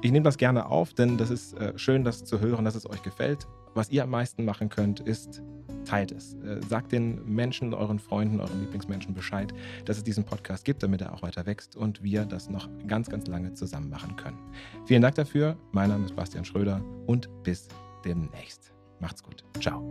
Ich nehme das gerne auf, denn das ist äh, schön, das zu hören, dass es euch gefällt. Was ihr am meisten machen könnt, ist teilt es. Äh, sagt den Menschen, euren Freunden, euren Lieblingsmenschen Bescheid, dass es diesen Podcast gibt, damit er auch weiter wächst und wir das noch ganz, ganz lange zusammen machen können. Vielen Dank dafür. Mein Name ist Bastian Schröder und bis demnächst. Macht's gut. Ciao.